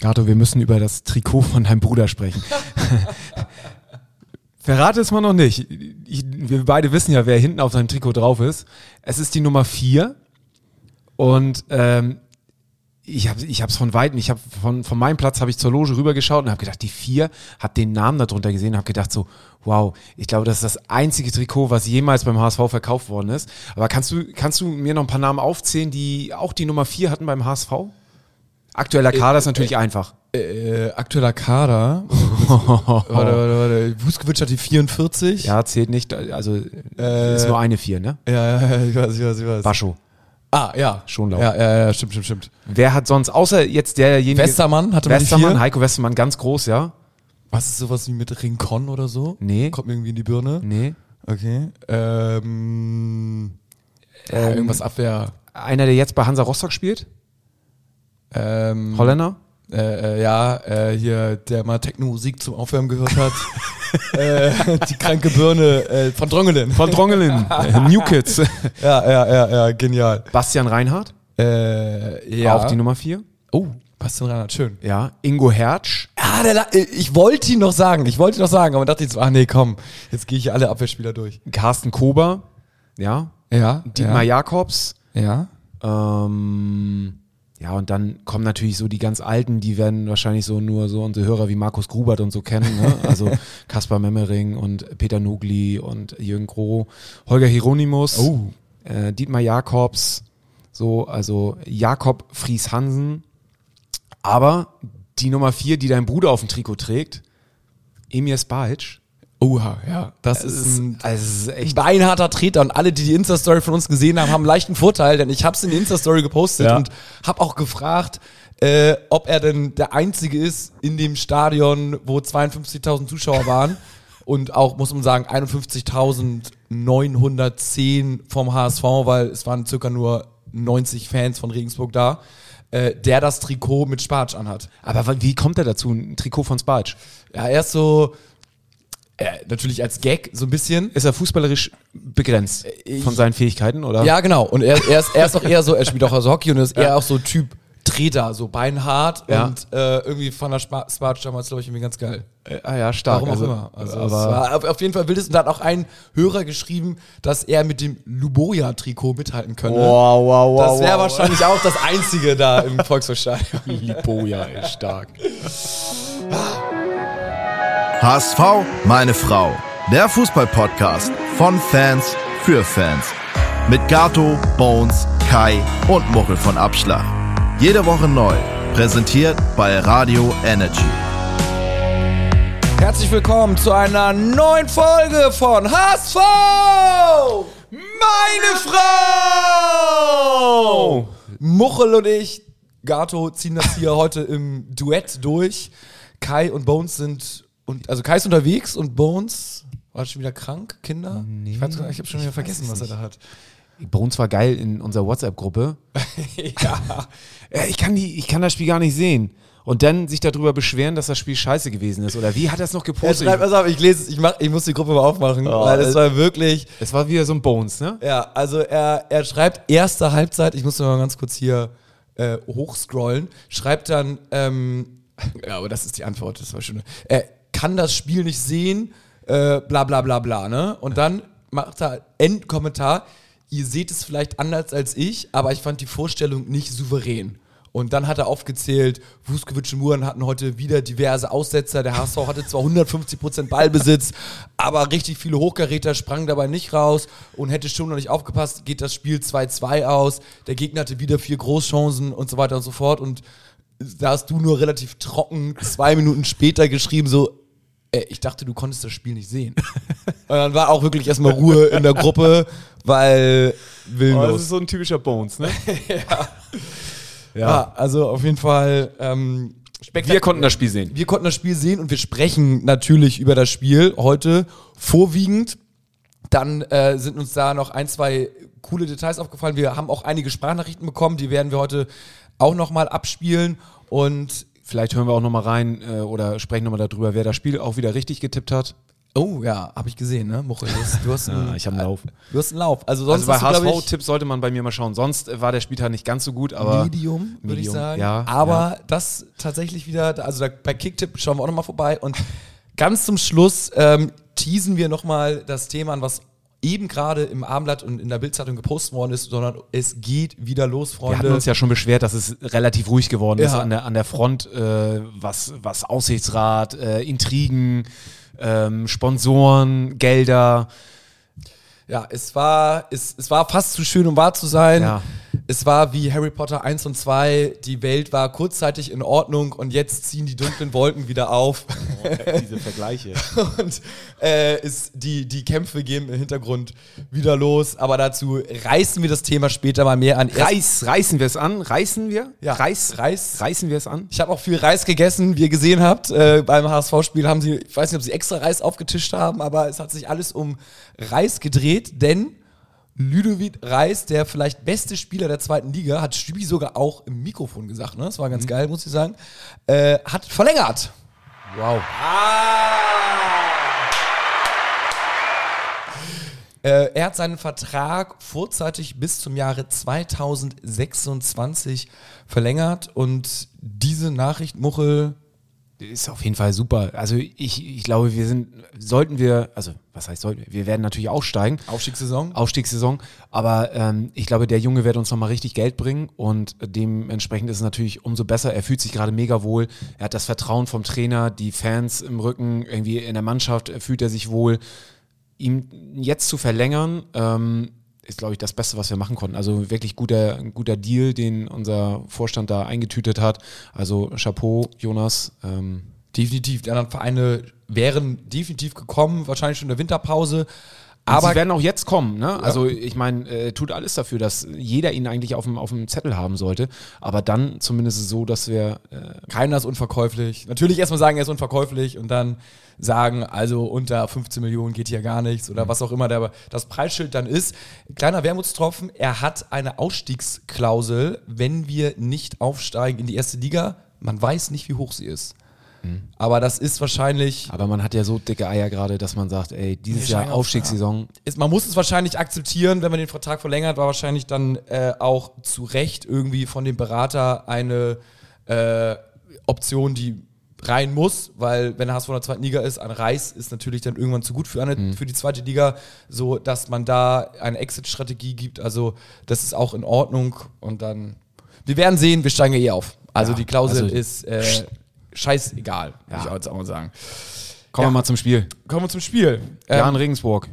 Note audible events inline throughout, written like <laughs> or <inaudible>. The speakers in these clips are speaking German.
Gato, wir müssen über das Trikot von deinem Bruder sprechen. <laughs> Verrate es mal noch nicht. Ich, wir beide wissen ja, wer hinten auf seinem Trikot drauf ist. Es ist die Nummer 4. Und ähm, ich habe ich hab's von weitem, ich habe von, von meinem Platz habe ich zur Loge rübergeschaut und habe gedacht, die 4, habe den Namen darunter gesehen und habe gedacht so, wow, ich glaube, das ist das einzige Trikot, was jemals beim HSV verkauft worden ist. Aber kannst du, kannst du mir noch ein paar Namen aufzählen, die auch die Nummer 4 hatten beim HSV? Aktueller Kader ist natürlich einfach. Äh, aktueller Kader. <laughs> warte, warte, warte. Vuskovic hat die 44. Ja, zählt nicht, also ist nur eine 4, ne? Ja, ja, ja, ich weiß, ich weiß, ich weiß. Bascho. Ah, ja. Schon laut. Ja, ja, ja, stimmt, stimmt, stimmt. Wer hat sonst, außer jetzt derjenige. Westermann hatte die Westermann, vier. Heiko Westermann, ganz groß, ja? Was ist sowas wie mit Rincon oder so? Nee. Kommt mir irgendwie in die Birne. Nee. Okay. Ähm, Ähm, irgendwas Abwehr. Einer, der jetzt bei Hansa Rostock spielt? Ähm, Holländer? Äh, äh, ja, äh, hier, der mal Techno-Musik zum Aufwärmen gehört hat. <laughs> äh, die kranke Birne äh, von Drongelen. Von Drongelin. <laughs> äh, New Kids. Ja, ja, ja, ja, genial. Bastian Reinhardt? Äh, ja. Auch die Nummer 4. oh, Bastian Reinhardt, schön. Ja. Ingo Hertsch? Ah, der, La- ich wollte ihn noch sagen, ich wollte ihn noch sagen, aber dachte ich so, ach nee, komm, jetzt gehe ich alle Abwehrspieler durch. Carsten Kober? Ja. Ja, Dietmar Jakobs? ja. Ähm, ja, und dann kommen natürlich so die ganz Alten, die werden wahrscheinlich so nur so unsere Hörer wie Markus Grubert und so kennen. Ne? <laughs> Also Kaspar Memmering und Peter Nugli und Jürgen Groh, Holger Hieronymus, Oh. äh, Dietmar Jakobs, so, also Jakob Fries Hansen. Aber die Nummer vier, die dein Bruder auf dem Trikot trägt, Emir Spajic. Oha, ja. Das Es ist ein also ist echt beinharter Treter und alle, die die Insta-Story von uns gesehen haben, haben einen leichten Vorteil, denn ich habe es in die Insta-Story gepostet Ja. und habe auch gefragt, äh, ob er denn der Einzige ist in dem Stadion, wo 52.000 Zuschauer waren und auch, muss man sagen, 51.910 vom HSV, weil es waren circa nur 90 Fans von Regensburg da, äh, der das Trikot mit Spatsch anhat. Aber wie kommt er dazu, ein Trikot von Spajic? Ja, er ist so, äh, natürlich als Gag so ein bisschen, Ist er fußballerisch begrenzt Ich- von seinen Fähigkeiten, oder? Ja, genau. Und er, er, ist, er ist auch eher so, er spielt auch also Hockey und ist eher auch so Typ Treter, so beinhart Ja. und äh, irgendwie fand der Sparge damals, glaube ich, irgendwie ganz geil. Äh, ah ja, stark. Warum also, auch immer. Also es aber war auf, jeden Fall wildes. Und da hat auch ein Hörer geschrieben, dass er mit dem Luboja-Trikot mithalten könne. wow, wow, wow. das wäre wahrscheinlich auch das Einzige da im Volkswagenstadion. Lipoja <laughs> ist stark. <laughs> HSV, meine Frau. Der Fußball-Podcast von Fans für Fans. Mit Gato, Bones, Kai und Muchel von Abschlag. Jede Woche neu. Präsentiert bei Radio Energy. Herzlich willkommen zu einer neuen Folge von HSV! Meine Frau! Muchel und ich, Gato, ziehen das hier <laughs> heute im Duett durch. Kai und Bones sind, und, also Kai ist unterwegs und Bones war schon wieder krank, Kinder? ich gar nicht, ich habe schon wieder vergessen, was er da hat. Uns war geil in unserer WhatsApp-Gruppe. <laughs> ja. <laughs> Äh, Ich kann, die, ich kann das Spiel gar nicht sehen. Und dann sich darüber beschweren, dass das Spiel scheiße gewesen ist. Oder wie hat er es noch <laughs> gepostet? schreibt, pass auf, ich lese es, ich, mach, ich muss die Gruppe mal aufmachen, Oh, weil es äh, war wirklich, Es war wieder so ein Bones, ne? Ja, also er, er schreibt erste Halbzeit, ich muss mal ganz kurz hier äh, hochscrollen, schreibt dann, ähm, ja, aber das ist die Antwort, das war schon, er kann das Spiel nicht sehen, äh, bla bla bla bla, ne? Und dann macht er Endkommentar, ihr seht es vielleicht anders als ich, aber ich fand die Vorstellung nicht souverän. Und dann hat er aufgezählt, Vuskovic und Muran hatten heute wieder diverse Aussetzer. Der HSV hatte zwar 150% Ballbesitz, aber richtig viele Hochkaräter sprangen dabei nicht raus und hätte schon noch nicht aufgepasst, geht das Spiel 2-2 aus. Der Gegner hatte wieder vier Großchancen und so weiter und so fort. Und da hast du nur relativ trocken zwei Minuten später geschrieben, so, äh, ich dachte, du konntest das Spiel nicht sehen. <laughs> und dann war auch wirklich erstmal Ruhe in der Gruppe, weil Oh, willenlos. das ist so ein typischer Bones, ne? <laughs> Ja, also auf jeden Fall. Ähm, spektakulär. Wir konnten das Spiel sehen. wir konnten das Spiel sehen und wir sprechen natürlich über das Spiel heute vorwiegend. Dann äh, sind uns da noch ein, zwei coole Details aufgefallen. Wir haben auch einige Sprachnachrichten bekommen, die werden wir heute auch nochmal abspielen. Und Vielleicht hören wir auch nochmal rein äh, oder sprechen nochmal darüber, wer das Spiel auch wieder richtig getippt hat. Oh ja, habe ich gesehen, ne? Muchel, du hast, du hast einen, Ja, ich habe einen Lauf. Du hast einen Lauf. Also sonst Also bei HSV-Tipps sollte man bei mir mal schauen. Sonst äh, war der Spieltag nicht ganz so gut, aber Medium, würde ich Medium, sagen. ja, Aber das tatsächlich wieder, also da, bei Kicktipp schauen wir auch nochmal vorbei. Und ganz zum Schluss ähm, teasen wir nochmal das Thema an, was eben gerade im Abendblatt und in der Bildzeitung gepostet worden ist, sondern es geht wieder los, Wir Freunde. hatten uns ja schon beschwert, dass es relativ ruhig geworden ist Ja. an der, an der Front, äh, was, was Aussichtsrat, äh, Intrigen, ähm, Sponsoren, Gelder. Ja, es war, es, es war fast zu schön, um wahr zu sein. Ja. Es war wie Harry Potter 1 und 2. Die Welt war kurzzeitig in Ordnung und jetzt ziehen die dunklen Wolken wieder auf. <laughs> Diese Vergleiche. <laughs> und äh, ist, die, die Kämpfe gehen im Hintergrund wieder los. Aber dazu reißen wir das Thema später mal mehr an. Reiß, reißen wir es an? Reißen wir? Ja, Reiß, Reis. reißen wir es an? Ich habe auch viel Reis gegessen, wie ihr gesehen habt. Äh, beim HSV-Spiel haben sie, ich weiß nicht, ob sie extra Reis aufgetischt haben, aber es hat sich alles um Reis gedreht, denn Ludovic Reis, der vielleicht beste Spieler der zweiten Liga, hat Stübi sogar auch im Mikrofon gesagt, ne? Das war ganz geil, muss ich sagen. Äh, hat verlängert. Wow. Äh, er hat seinen Vertrag vorzeitig bis zum Jahre 2026 verlängert und diese Nachricht, Muchel, Ist auf jeden Fall super. Also ich, ich glaube, wir sind, sollten wir, also was heißt sollten wir, wir werden natürlich aufsteigen. Aufstiegssaison. Aufstiegssaison. Aber ähm, ich glaube, der Junge wird uns nochmal richtig Geld bringen und dementsprechend ist es natürlich umso besser. Er fühlt sich gerade mega wohl. Er hat das Vertrauen vom Trainer, die Fans im Rücken, irgendwie in der Mannschaft fühlt er sich wohl. Ihm jetzt zu verlängern, ähm, ist, glaube ich, das Beste, was wir machen konnten. Also wirklich guter, guter Deal, den unser Vorstand da eingetütet hat. Also Chapeau, Jonas. Ähm, Definitiv. Die anderen Vereine wären definitiv gekommen, wahrscheinlich schon in der Winterpause. Aber sie werden auch jetzt kommen, ne? Also ich meine, äh, tut alles dafür, dass jeder ihn eigentlich auf dem, auf dem Zettel haben sollte. Aber dann zumindest so, dass wir äh, keiner ist unverkäuflich. Natürlich erstmal sagen, er ist unverkäuflich und dann sagen, also unter 15 Millionen geht hier gar nichts oder was auch immer der, das Preisschild dann ist. Kleiner Wermutstropfen, er hat eine Ausstiegsklausel, wenn wir nicht aufsteigen in die erste Liga. Man weiß nicht, wie hoch sie ist. Aber das ist wahrscheinlich aber man hat ja so dicke Eier gerade, dass man sagt, ey, dieses Jahr auf, Aufstiegssaison. ist, man muss es wahrscheinlich akzeptieren, wenn man den Vertrag verlängert, war wahrscheinlich dann äh, auch zu Recht irgendwie von dem Berater eine äh, Option, die rein muss, weil wenn der HSV in der zweiten Liga ist, ein Reis ist natürlich dann irgendwann zu gut für, eine, für die zweite Liga, so dass man da eine Exit-Strategie gibt. Also das ist auch in Ordnung und dann, wir werden sehen, wir steigen ja eh auf. Also Ja, die Klausel also- ist äh, scheißegal, würde Ja. ich auch jetzt auch mal sagen. Kommen Ja. wir mal zum Spiel. Kommen wir zum Spiel. Ja, in Ähm, Regensburg.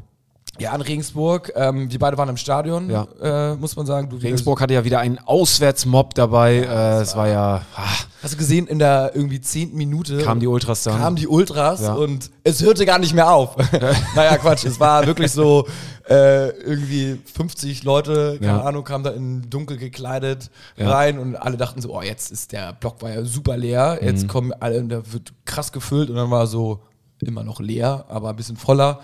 Ja, in Regensburg. Ähm, wir beide waren im Stadion, Ja. äh, muss man sagen. Du, Regensburg hatte ja wieder einen Auswärtsmob dabei. äh, es war ja, ah, Hast du gesehen, in der irgendwie zehnten Minute kamen die Ultras dann. kamen die Ultras Ja. und es hörte gar nicht mehr auf. <laughs> naja, Quatsch. Es war wirklich so äh, irgendwie 50 Leute, keine Ja. Ahnung, kamen da in dunkel gekleidet Ja. rein und alle dachten so, oh, jetzt ist der Block war ja super leer. Jetzt Mhm. kommen alle, und da wird krass gefüllt und dann war so immer noch leer, aber ein bisschen voller.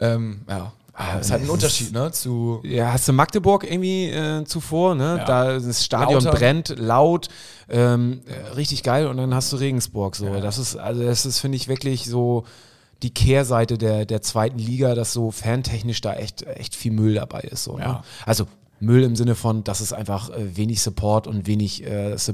Ähm, ja. Ah, ist halt ein Unterschied, ne? Zu Ja, hast du Magdeburg irgendwie äh, zuvor, ne? Ja. Da das Stadion Lauter. brennt, laut, ähm, äh, richtig geil und dann hast du Regensburg so. Das ist, also das ist, finde ich, wirklich so die Kehrseite der, der zweiten Liga, dass so fantechnisch da echt, echt viel Müll dabei ist. So, ne? Ja. Also Müll im Sinne von, dass es einfach äh, wenig Support und wenig äh, Su-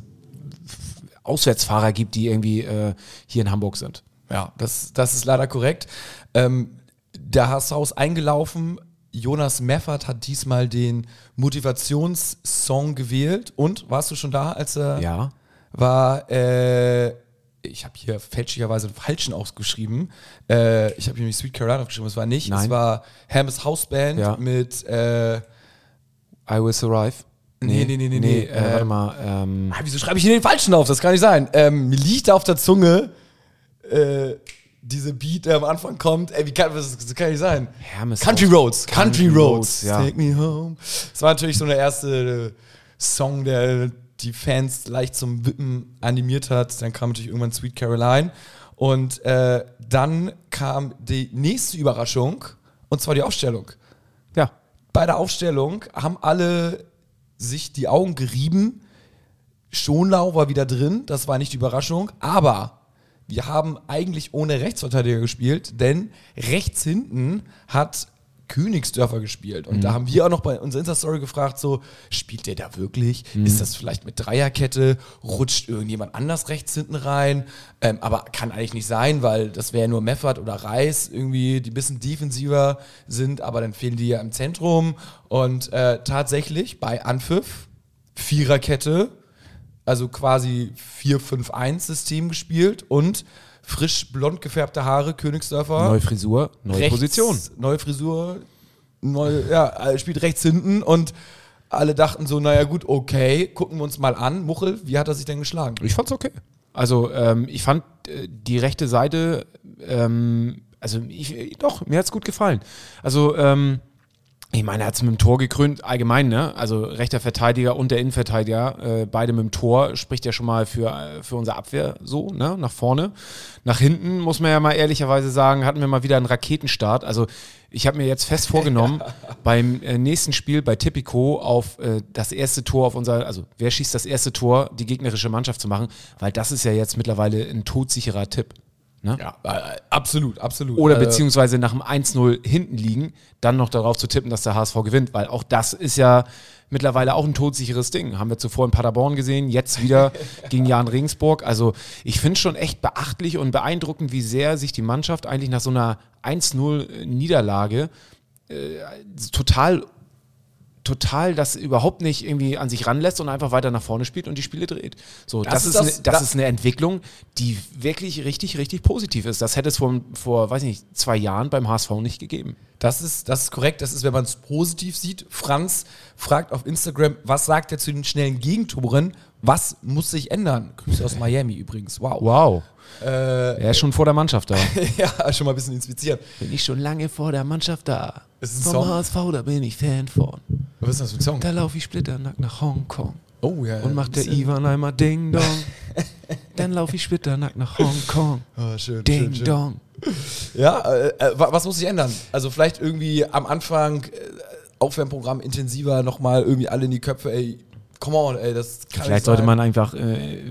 Auswärtsfahrer gibt, die irgendwie äh, hier in Hamburg sind. Ja, das, das ist leider korrekt. Ähm, der HSV ist eingelaufen. Jonas Meffert hat diesmal den Motivationssong gewählt. Und warst du schon da, als er Ja. war? Äh, ich habe hier fälschlicherweise einen falschen ausgeschrieben. Äh, ich habe hier nämlich Sweet Carolina aufgeschrieben. Es war nicht. Es Nein. war Hermes Hausband Ja. mit. Äh, I will survive. Nee, nee, nee, nee, nee, äh, äh, warte mal. Ähm, ah, wieso schreibe ich hier den falschen auf? Das kann nicht sein. Ähm, mir liegt auf der Zunge äh, diese Beat, der am Anfang kommt. Ey, wie kann das, das kann nicht sein? Hermes Country Roads. Country, Roads. Roads, ja. Take me home. Das war natürlich so der erste Song, der die Fans leicht zum Wippen animiert hat. Dann kam natürlich irgendwann Sweet Caroline. Und äh, dann kam die nächste Überraschung, und zwar die Aufstellung. ja. Bei der Aufstellung haben alle sich die Augen gerieben. Schonlau war wieder drin, das war nicht die Überraschung. Aber wir haben eigentlich ohne Rechtsverteidiger gespielt, denn rechts hinten hat Königsdörfer gespielt. Und da haben wir auch noch bei unserer Insta-Story gefragt, so, spielt der da wirklich? Ist das vielleicht mit Dreierkette? Rutscht irgendjemand anders rechts hinten rein? Ähm, aber kann eigentlich nicht sein, weil das wäre nur Meffert oder Reis irgendwie, die ein bisschen defensiver sind, aber dann fehlen die ja im Zentrum. Und äh, tatsächlich bei Anpfiff, Viererkette, also quasi 4-5-1-System gespielt und frisch blond gefärbte Haare, Königsdörfer. Neue Frisur, neue rechts, Position. Neue Frisur, neue, ja, er spielt rechts hinten und alle dachten so, naja gut, okay, gucken wir uns mal an. Muchel, wie hat er sich denn geschlagen? Ich fand's okay. Also ähm, ich fand äh, die rechte Seite, ähm, also ich, doch, mir hat's gut gefallen. Also ähm, ich meine, er hat es mit dem Tor gekrönt, allgemein, ne? Also rechter Verteidiger und der Innenverteidiger, äh, beide mit dem Tor, spricht ja schon mal für, äh, für unsere Abwehr so, ne? Nach vorne. Nach hinten, muss man ja mal ehrlicherweise sagen, hatten wir mal wieder einen Raketenstart. Also ich habe mir jetzt fest vorgenommen, <laughs> beim äh, nächsten Spiel bei Tipico auf äh, das erste Tor auf unser, also wer schießt das erste Tor, die gegnerische Mannschaft zu machen, weil das ist ja jetzt mittlerweile ein todsicherer Tipp. Ne? Ja, äh, absolut, absolut. Oder Äh, beziehungsweise nach dem 1-0 hinten liegen, dann noch darauf zu tippen, dass der HSV gewinnt, weil auch das ist ja mittlerweile auch ein todsicheres Ding. Haben wir zuvor in Paderborn gesehen, jetzt wieder <laughs> gegen Jan Regensburg. Also ich finde schon echt beachtlich und beeindruckend, wie sehr sich die Mannschaft eigentlich nach so einer 1-0-Niederlage äh, total total das überhaupt nicht irgendwie an sich ranlässt und einfach weiter nach vorne spielt und die Spiele dreht. So, das, Das ist, ist eine, das- das da- ist eine Entwicklung, die wirklich richtig, richtig positiv ist. Das hätte es vor, vor, weiß nicht, zwei Jahren beim HSV nicht gegeben. Das ist, das ist korrekt, das ist, wenn man es positiv sieht. Franz fragt auf Instagram, was sagt er zu den schnellen Gegentoren? Was muss sich ändern? Grüße aus Miami übrigens. Wow. Wow. Äh, Er ist schon vor der Mannschaft da. <laughs> ja, schon mal ein bisschen inspiziert. bin ich schon lange vor der Mannschaft da. Ist ein Vom Song? HSV, da bin ich Fan von. Was ist das für ein Song? Da laufe ich splitternackt nach Hongkong. Oh ja. Und macht der Ivan einmal Ding <laughs> Dong. Dann laufe ich splitternackt nach Hongkong. Oh, schön, Ding schön, schön. Dong. Ja, äh, äh, wa- was muss sich ändern? Also vielleicht irgendwie am Anfang äh, Aufwärmprogramm intensiver nochmal irgendwie alle in die Köpfe, ey, come on, ey, das kann Vielleicht nicht sollte man einfach äh,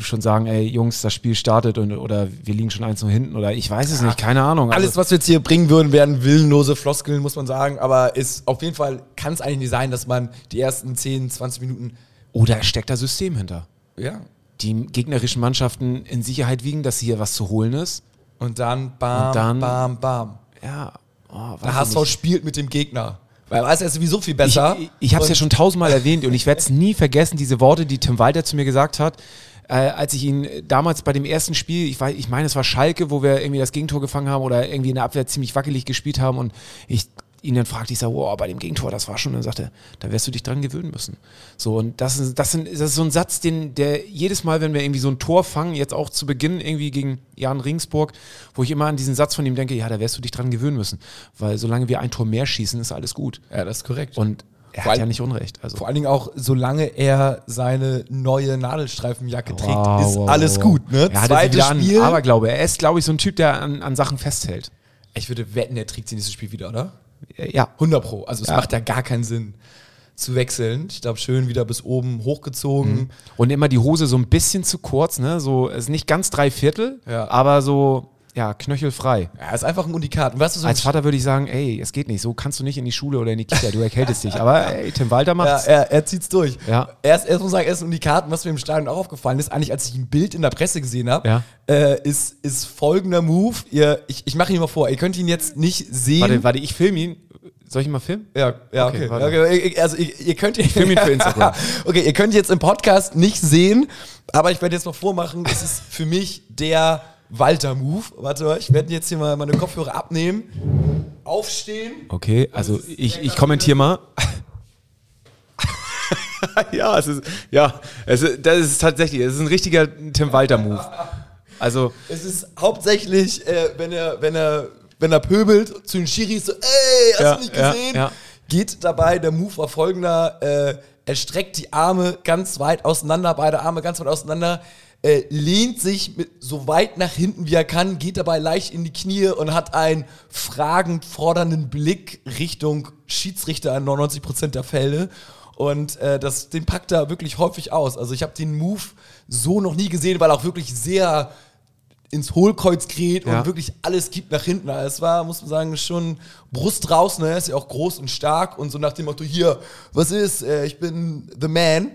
schon sagen, ey Jungs, das Spiel startet und, oder wir liegen schon eins nur hinten oder ich weiß es nicht, keine Ahnung. Alles, Also, was wir jetzt hier bringen würden, wären willenlose Floskeln, muss man sagen. Aber ist auf jeden Fall kann es eigentlich nicht sein, dass man die ersten 10, 20 Minuten. oder es steckt da System hinter. Ja. Die gegnerischen Mannschaften in Sicherheit wiegen, dass hier was zu holen ist. Und dann bam, Und dann- bam, bam. Ja, oh, Der HSV spielt mit dem Gegner. Weil er er ist sowieso viel Ich, besser. ich, ich habe es ja schon tausendmal erwähnt und ich werde es <laughs> nie vergessen, diese Worte, die Tim Walter zu mir gesagt hat, äh, als ich ihn damals bei dem ersten Spiel, ich, weiß, ich meine, es war Schalke, wo wir irgendwie das Gegentor gefangen haben oder irgendwie in der Abwehr ziemlich wackelig gespielt haben und ich ihn dann fragte, ich sage, wow, bei dem Gegentor, das war schon, und er sagte, da wirst du dich dran gewöhnen müssen. So, und das ist, das, sind, das ist so ein Satz, den, der jedes Mal, wenn wir irgendwie so ein Tor fangen, jetzt auch zu Beginn irgendwie gegen Jan Ringsburg, wo ich immer an diesen Satz von ihm denke, ja, da wirst du dich dran gewöhnen müssen. Weil solange wir ein Tor mehr schießen, ist alles gut. Ja, das ist korrekt. Und er Vor hat ja nicht Unrecht. Also. Vor allen Dingen auch, solange er seine neue Nadelstreifenjacke trägt, Wow, ist wow, alles wow. gut. Ne? Er sie wieder Spiel. Aberglaube. Er ist, glaube ich, so ein Typ, der an, an Sachen festhält. ich würde wetten, er trägt sie nächstes Spiel wieder, oder? Ja. 100 Pro. Also es Ja. macht ja gar keinen Sinn zu wechseln. Ich glaube, schön wieder bis oben hochgezogen. Und immer die Hose so ein bisschen zu kurz, ne? So, es ist nicht ganz drei Viertel, Ja. aber so, ja, knöchelfrei. Ja, ist einfach ein Unikat. Und weißt du, so Als Vater würde ich sagen, ey, es geht nicht, so kannst du nicht in die Schule oder in die Kita, du erkältest dich. Aber <laughs> ey, Tim Walter ja, macht's. er, er zieht's durch. Ja. Er ist, erst muss sagen, er ist ein Unikat. Und was mir im Stadion auch aufgefallen ist, eigentlich als ich ein Bild in der Presse gesehen habe, Ja. äh, ist, ist folgender Move. Ihr, ich ich mache ihn mal vor. Ihr könnt ihn jetzt nicht sehen. Warte, warte, ich filme ihn. Soll ich ihn mal filmen? Ja, ja, Okay, okay. warte. okay. Also ihr, ihr könnt film ihn für <laughs> Instagram. okay, ihr könnt jetzt im Podcast nicht sehen, aber ich werde jetzt mal vormachen, das ist für mich der Walter-Move. Warte mal, ich werde jetzt hier mal meine Kopfhörer abnehmen, aufstehen. Okay, also ich, ich kommentiere mal. <laughs> ja, es ist, ja, es ist, das ist tatsächlich, es ist ein richtiger Tim Walter-Move. Also, Es ist hauptsächlich, äh, wenn er, wenn er, wenn er pöbelt zu den Schiris so, ey, hast Ja, du nicht ja, gesehen? ja. Geht dabei, der Move war folgender, äh, er streckt die Arme ganz weit auseinander, beide Arme ganz weit auseinander, äh, lehnt sich mit so weit nach hinten wie er kann, geht dabei leicht in die Knie und hat einen fragend fordernden Blick Richtung Schiedsrichter an 99% der Fälle. Und äh, das, den packt er wirklich häufig aus. Also ich habe den Move so noch nie gesehen, weil er auch wirklich sehr ins Hohlkreuz gerät Ja. und wirklich alles gibt nach hinten. Also Es war, muss man sagen, schon Brust raus, ne? Er ist ja auch groß und stark und so nach dem Motto, hier, was ist, äh, ich bin the man.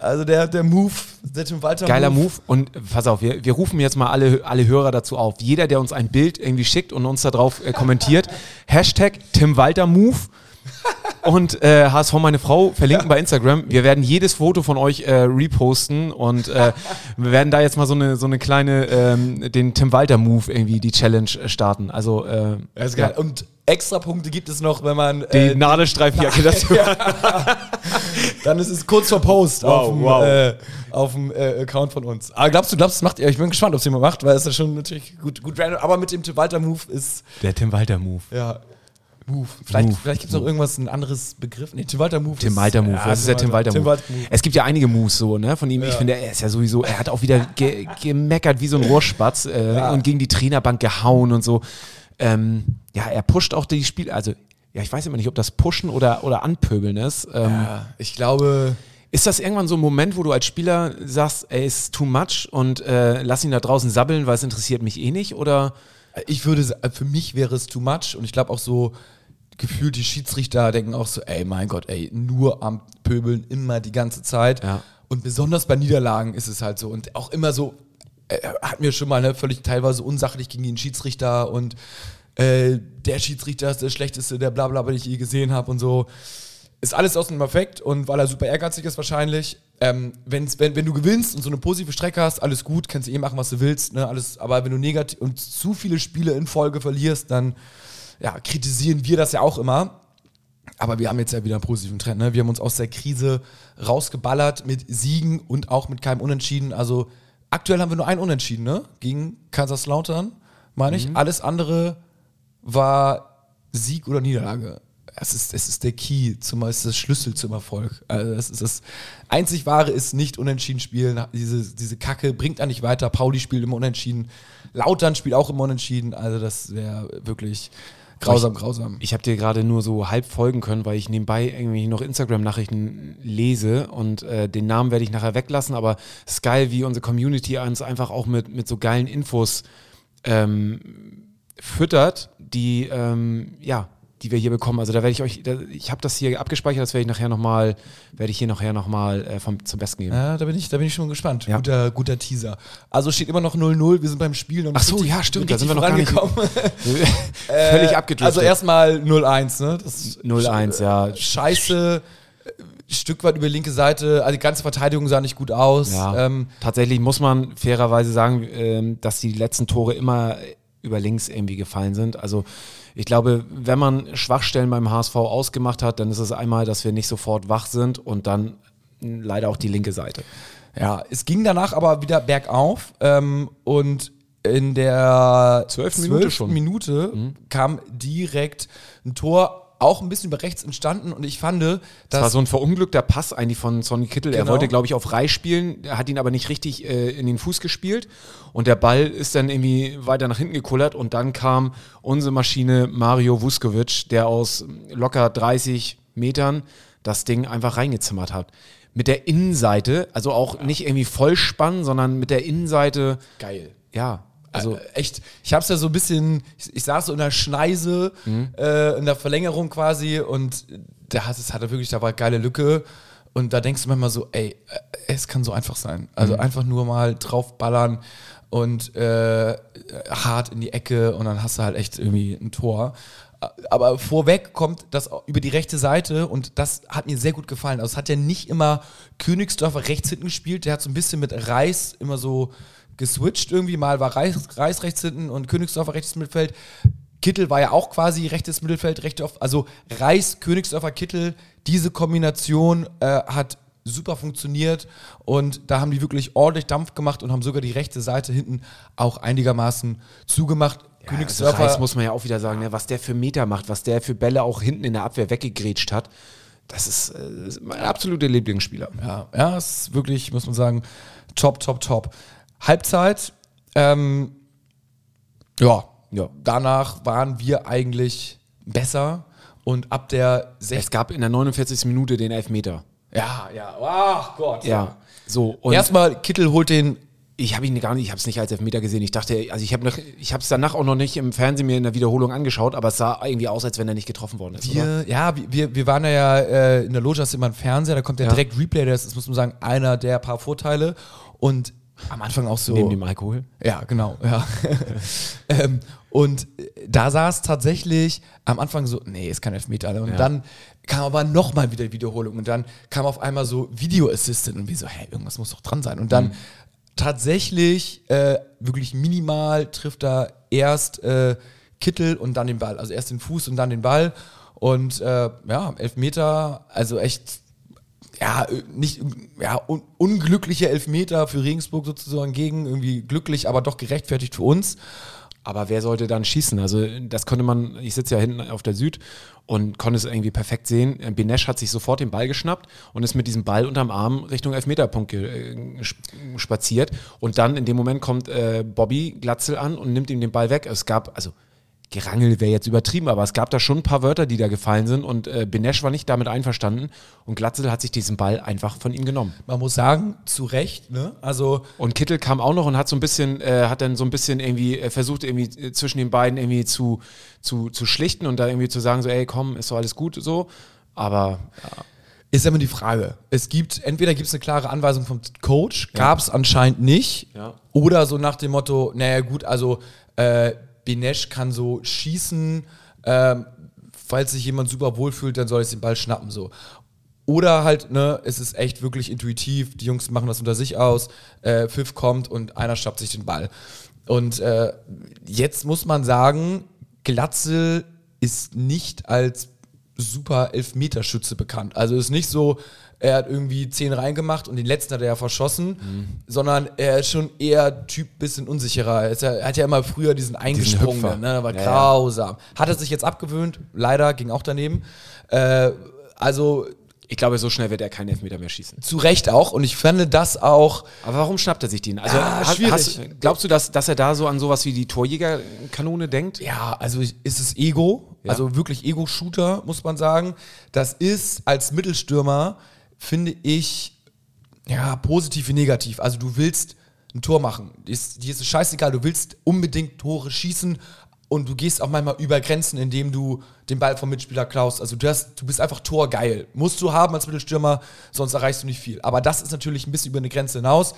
Also der, der Move, der Tim Walter Geiler Move. Und äh, pass auf, wir, wir rufen jetzt mal alle, alle Hörer dazu auf. Jeder, der uns ein Bild irgendwie schickt und uns darauf äh, kommentiert, Hashtag Tim Walter Move und äh, HSV meine Frau verlinken bei Instagram. Wir werden jedes Foto von euch äh, reposten und äh, wir werden da jetzt mal so eine, so eine kleine, ähm, den Tim Walter Move irgendwie, die Challenge äh, starten. Also äh, Das ist geil. Und extra Punkte gibt es noch, wenn man die äh, Nadelstreifjacke dazu. <laughs> Dann ist es kurz vor Post Wow, auf dem, wow. Äh, auf dem Account von uns. Aber glaubst du, glaubst du, macht ihr? Ich bin gespannt, ob es jemand macht, weil es ist ja schon natürlich gut, gut random. Aber mit dem Tim Walter Move ist, Der Tim Walter Move. ja, Move. Vielleicht, Move. vielleicht gibt es noch irgendwas, ein anderes Begriff. Nee, Tim Walter Move Tim Walter Move, ja, das ist der Tim Walter Tim Move. Walter Move. Es gibt ja einige Moves so, ne, von ihm. Ich finde, er ist ja sowieso, er hat auch wieder <laughs> ge gemeckert wie so ein Rohrspatz äh, und gegen die Trainerbank gehauen und so. Ähm, ja, er pusht auch die Spiele, also ja, ich weiß immer nicht, ob das Pushen oder, oder Anpöbeln ist. Ähm, Ja, ich glaube, Ist das irgendwann so ein Moment, wo du als Spieler sagst, ey, ist too much und äh, lass ihn da draußen sabbeln, weil es interessiert mich eh nicht? Oder ich würde, für mich wäre es too much und ich glaube auch so, gefühlt die Schiedsrichter denken auch so, ey, mein Gott, ey, nur am Pöbeln immer die ganze Zeit. Ja. Und besonders bei Niederlagen ist es halt so. Und auch immer so, äh, hat mir schon mal ne, völlig teilweise unsachlich gegen den Schiedsrichter und äh, der Schiedsrichter ist der schlechteste, der bla bla, den ich je gesehen habe und so. Ist alles aus dem Effekt und weil er super ehrgeizig ist wahrscheinlich. Ähm, wenn's, wenn, wenn du gewinnst und so eine positive Strecke hast, alles gut, kannst du eh machen, was du willst. Ne? Alles, aber wenn du negativ und zu viele Spiele in Folge verlierst, dann ja, kritisieren wir das ja auch immer. Aber wir haben jetzt ja wieder einen positiven Trend. Ne? Wir haben uns aus der Krise rausgeballert mit Siegen und auch mit keinem Unentschieden. Also aktuell haben wir nur ein Unentschieden ne? gegen Kaiserslautern, meine ich. Alles andere war Sieg oder Niederlage. Es ist, es ist der Key, zum, es ist das Schlüssel zum Erfolg. Also das ist das einzig Wahre ist nicht unentschieden spielen. Diese, diese Kacke bringt einen nicht weiter. Pauli spielt immer unentschieden. Lautern spielt auch immer unentschieden. Also das wäre wirklich grausam, grausam. ich habe dir gerade nur so halb folgen können, weil ich nebenbei irgendwie noch Instagram-Nachrichten lese und äh, den Namen werde ich nachher weglassen, aber es ist geil, wie unsere Community uns einfach auch mit, mit so geilen Infos ähm, füttert, die, ähm, ja, die wir hier bekommen. Also da werde ich euch, da, ich habe das hier abgespeichert, das werde ich nachher nochmal, werde ich hier nachher nochmal äh, vom, zum Besten geben. Ja, da bin ich, da bin ich schon gespannt. Ja. Guter, guter Teaser. Also steht immer noch 0-0, wir sind beim Spiel noch Ach so, ja, stimmt, da sind wir noch vorangekommen. <laughs> Völlig Äh, abgedriftet. Also erstmal 0-1, ne? Das 0-1, ja. Scheiße, äh, Stück weit über die linke Seite, also die ganze Verteidigung sah nicht gut aus. Ja, Ähm, tatsächlich muss man fairerweise sagen, ähm, dass die letzten Tore immer über links irgendwie gefallen sind. Also ich glaube, wenn man Schwachstellen beim HSV ausgemacht hat, dann ist es einmal, dass wir nicht sofort wach sind und dann leider auch die linke Seite. ja, es ging danach aber wieder bergauf ähm, und in der Zwölften Minute schon. Mhm. Minute kam direkt ein Tor, auch ein bisschen über rechts entstanden und ich fand, Das dass war so ein verunglückter Pass eigentlich von Sonny Kittel. Er Genau. wollte, glaube ich, auf Reis spielen, er hat ihn aber nicht richtig äh, in den Fuß gespielt und der Ball ist dann irgendwie weiter nach hinten gekullert und dann kam unsere Maschine Mario Vuskovic, der aus locker 30 Metern das Ding einfach reingezimmert hat. Mit der Innenseite, also auch nicht irgendwie Vollspann, sondern mit der Innenseite, geil. ja, also echt, ich hab's ja so ein bisschen, ich, ich saß so in der Schneise, äh, in der Verlängerung quasi und da hat es hatte wirklich, da war eine geile Lücke und da denkst du manchmal so, ey, äh, es kann so einfach sein. Also einfach nur mal draufballern und äh, hart in die Ecke und dann hast du halt echt irgendwie ein Tor. Aber vorweg kommt das über die rechte Seite und das hat mir sehr gut gefallen. Also es hat ja nicht immer Königsdorfer rechts hinten gespielt, der hat so ein bisschen mit Reis immer so geswitcht irgendwie. Mal war Reis, Reis rechts hinten und Königsdorfer rechtes Mittelfeld. Kittel war ja auch quasi rechtes Mittelfeld, rechte auf, also Reis, Königsdorfer, Kittel, diese Kombination äh, hat super funktioniert und da haben die wirklich ordentlich Dampf gemacht und haben sogar die rechte Seite hinten auch einigermaßen zugemacht. Also Reis muss man ja auch wieder sagen, ne, was der für Meter macht, was der für Bälle auch hinten in der Abwehr weggegrätscht hat. Das ist, äh, mein absoluter Lieblingsspieler. Ja, ja, es ist wirklich, muss man sagen, top, top, top. Halbzeit, ähm, ja, Ja. danach waren wir eigentlich besser und ab der 60. Es gab in der 49. Minute den Elfmeter. Ja, ja, ach Gott. Ja, so. Und Erstmal, Kittel holt den Ich habe ihn gar nicht, ich habe es nicht als Elfmeter gesehen. Ich dachte, also ich habe noch, ich habe es danach auch noch nicht im Fernsehen mir in der Wiederholung angeschaut, aber es sah irgendwie aus, als wenn er nicht getroffen worden ist. oder? Wir, ja, wir, wir waren ja äh, in der Loge, hast du immer einen Fernseher, da kommt der Ja. direkt Replay, das ist, muss man sagen, einer der paar Vorteile. Und am Anfang auch so. Neben dem Alkohol. Ja, genau, ja. <laughs> ähm, und da sah es tatsächlich am Anfang so, nee, ist kein Elfmeter. Und Ja. dann kam aber nochmal wieder Wiederholung und dann kam auf einmal so Video Assistant und wir so, hä, irgendwas muss doch dran sein. Und dann tatsächlich äh, wirklich minimal trifft da erst äh, Kittel und dann den Ball. Also erst den Fuß und dann den Ball. Und äh, ja, Elfmeter, also echt ja, äh, nicht, ja, un unglückliche Elfmeter für Regensburg sozusagen gegen, irgendwie glücklich, aber doch gerechtfertigt für uns. Aber wer sollte dann schießen? Also das konnte man, ich sitze ja hinten auf der Süd und konnte es irgendwie perfekt sehen. Benesch hat sich sofort den Ball geschnappt und ist mit diesem Ball unterm Arm Richtung Elfmeterpunkt äh, sp- spaziert. Und dann in dem Moment kommt äh, Bobby Glatzel an und nimmt ihm den Ball weg. Es gab, also Gerangel wäre jetzt übertrieben, aber es gab da schon ein paar Wörter, die da gefallen sind und äh, Benesch war nicht damit einverstanden und Glatzel hat sich diesen Ball einfach von ihm genommen. Man muss sagen, zu Recht, ne? Also, Und Kittel kam auch noch und hat so ein bisschen, äh, hat dann so ein bisschen irgendwie äh, versucht, irgendwie äh, zwischen den beiden irgendwie zu, zu, zu schlichten und da irgendwie zu sagen, so, ey, komm, ist doch alles gut, so. Aber ist immer die Frage. Es gibt, entweder gibt es eine klare Anweisung vom Coach, gab es anscheinend nicht, Ja. oder so nach dem Motto, naja gut, also äh, Benesch kann so schießen, ähm, falls sich jemand super wohlfühlt, dann soll ich den Ball schnappen, so. Oder halt, ne, es ist echt wirklich intuitiv, die Jungs machen das unter sich aus, äh, Pfiff kommt und einer schnappt sich den Ball. Und äh, jetzt muss man sagen, Glatzel ist nicht als super Elfmeterschütze bekannt. Also ist nicht so, er hat irgendwie zehn reingemacht und den letzten hat er ja verschossen, sondern er ist schon eher Typ bisschen unsicherer. Er, ja, er hat ja immer früher diesen eingesprungenen, ne? War Ja, grausam. Hat er sich jetzt abgewöhnt, leider, ging auch daneben. Äh, also ich glaube, so schnell wird er keinen Elfmeter mehr schießen. zu Recht auch und ich fände das auch, Aber warum schnappt er sich den? Also, Ja, hast- schwierig. hast- glaubst du, dass, dass er da so an sowas wie die Torjägerkanone denkt? Ja, also ist es Ego, Ja. also wirklich Ego-Shooter, muss man sagen. Das ist als Mittelstürmer, finde ich, ja, positiv wie negativ. Also du willst ein Tor machen. Dir ist, dir ist es scheißegal, du willst unbedingt Tore schießen und du gehst auch manchmal über Grenzen, indem du den Ball vom Mitspieler klaust. Also du, hast, du bist einfach torgeil. Musst du haben als Mittelstürmer, sonst erreichst du nicht viel. Aber das ist natürlich ein bisschen über eine Grenze hinaus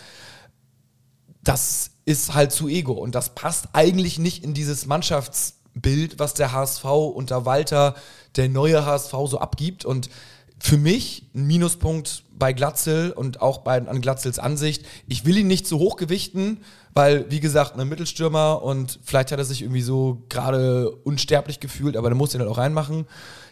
das ist halt zu ego und das passt eigentlich nicht in dieses Mannschaftsbild, was der HSV unter Walter, der neue HSV so abgibt und für mich ein Minuspunkt bei Glatzel und auch bei, an Glatzels Ansicht. Ich will ihn nicht zu hoch gewichten, weil, wie gesagt, ein Mittelstürmer und vielleicht hat er sich irgendwie so gerade unsterblich gefühlt, aber der muss ihn halt auch reinmachen.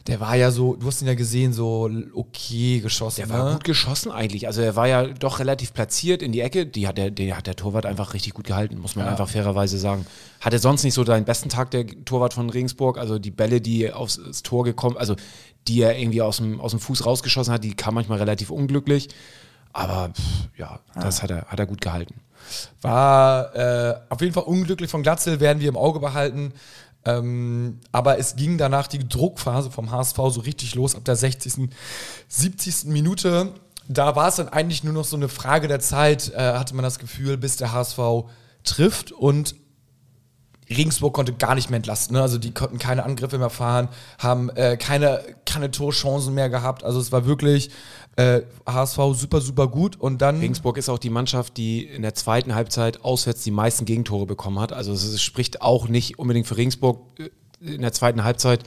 Der war ja so, du hast ihn ja gesehen, so okay geschossen. Der war ne? gut geschossen eigentlich. Also er war ja doch relativ platziert in die Ecke. Die hat der, die hat der Torwart einfach richtig gut gehalten, muss man Ja. einfach fairerweise sagen. Hatte sonst nicht so seinen besten Tag der Torwart von Regensburg. Also die Bälle, die aufs Tor gekommen, also die er irgendwie aus dem, aus dem Fuß rausgeschossen hat, die kam manchmal relativ unglücklich. Aber pff, ja, das hat er, hat er gut gehalten. War äh, auf jeden Fall unglücklich von Glatzel, werden wir im Auge behalten. Ähm, aber es ging danach die Druckphase vom HSV so richtig los ab der 60., 70. Minute. Da war es dann eigentlich nur noch so eine Frage der Zeit, äh, hatte man das Gefühl, bis der HSV trifft und Regensburg konnte gar nicht mehr entlasten. Ne? Also die konnten keine Angriffe mehr fahren, haben äh, keine, keine Torchancen mehr gehabt. Also es war wirklich äh, HSV super, super gut. Und dann Regensburg ist auch die Mannschaft, die in der zweiten Halbzeit auswärts die meisten Gegentore bekommen hat. Also es spricht auch nicht unbedingt für Regensburg äh, in der zweiten Halbzeit.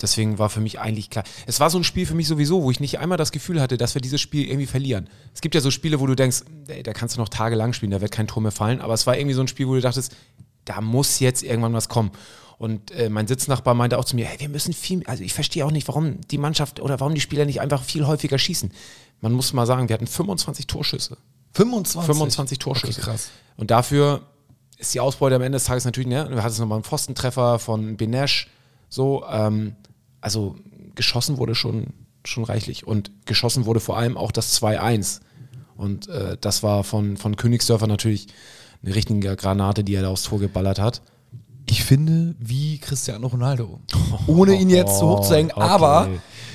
Deswegen war für mich eigentlich klar. Es war so ein Spiel für mich sowieso, wo ich nicht einmal das Gefühl hatte, dass wir dieses Spiel irgendwie verlieren. Es gibt ja so Spiele, wo du denkst, ey, da kannst du noch tagelang spielen, da wird kein Tor mehr fallen. Aber es war irgendwie so ein Spiel, wo du dachtest, da muss jetzt irgendwann was kommen. Und äh, mein Sitznachbar meinte auch zu mir, hey, wir müssen viel, also ich verstehe auch nicht, warum die Mannschaft oder warum die Spieler nicht einfach viel häufiger schießen. Man muss mal sagen, wir hatten 25 Torschüsse. 25. 25 Torschüsse. Okay, krass. Und dafür ist die Ausbeute am Ende des Tages natürlich, ne, du hattest nochmal einen Pfostentreffer von Benesch, so, ähm, also geschossen wurde schon, schon reichlich und geschossen wurde vor allem auch das 2-1. Und äh, das war von, von Königsdörfer natürlich eine richtige Granate, die er da aufs Tor geballert hat. Ich finde, wie Cristiano Ronaldo. <laughs> Ohne ihn jetzt zu hoch zu hängen, Okay. aber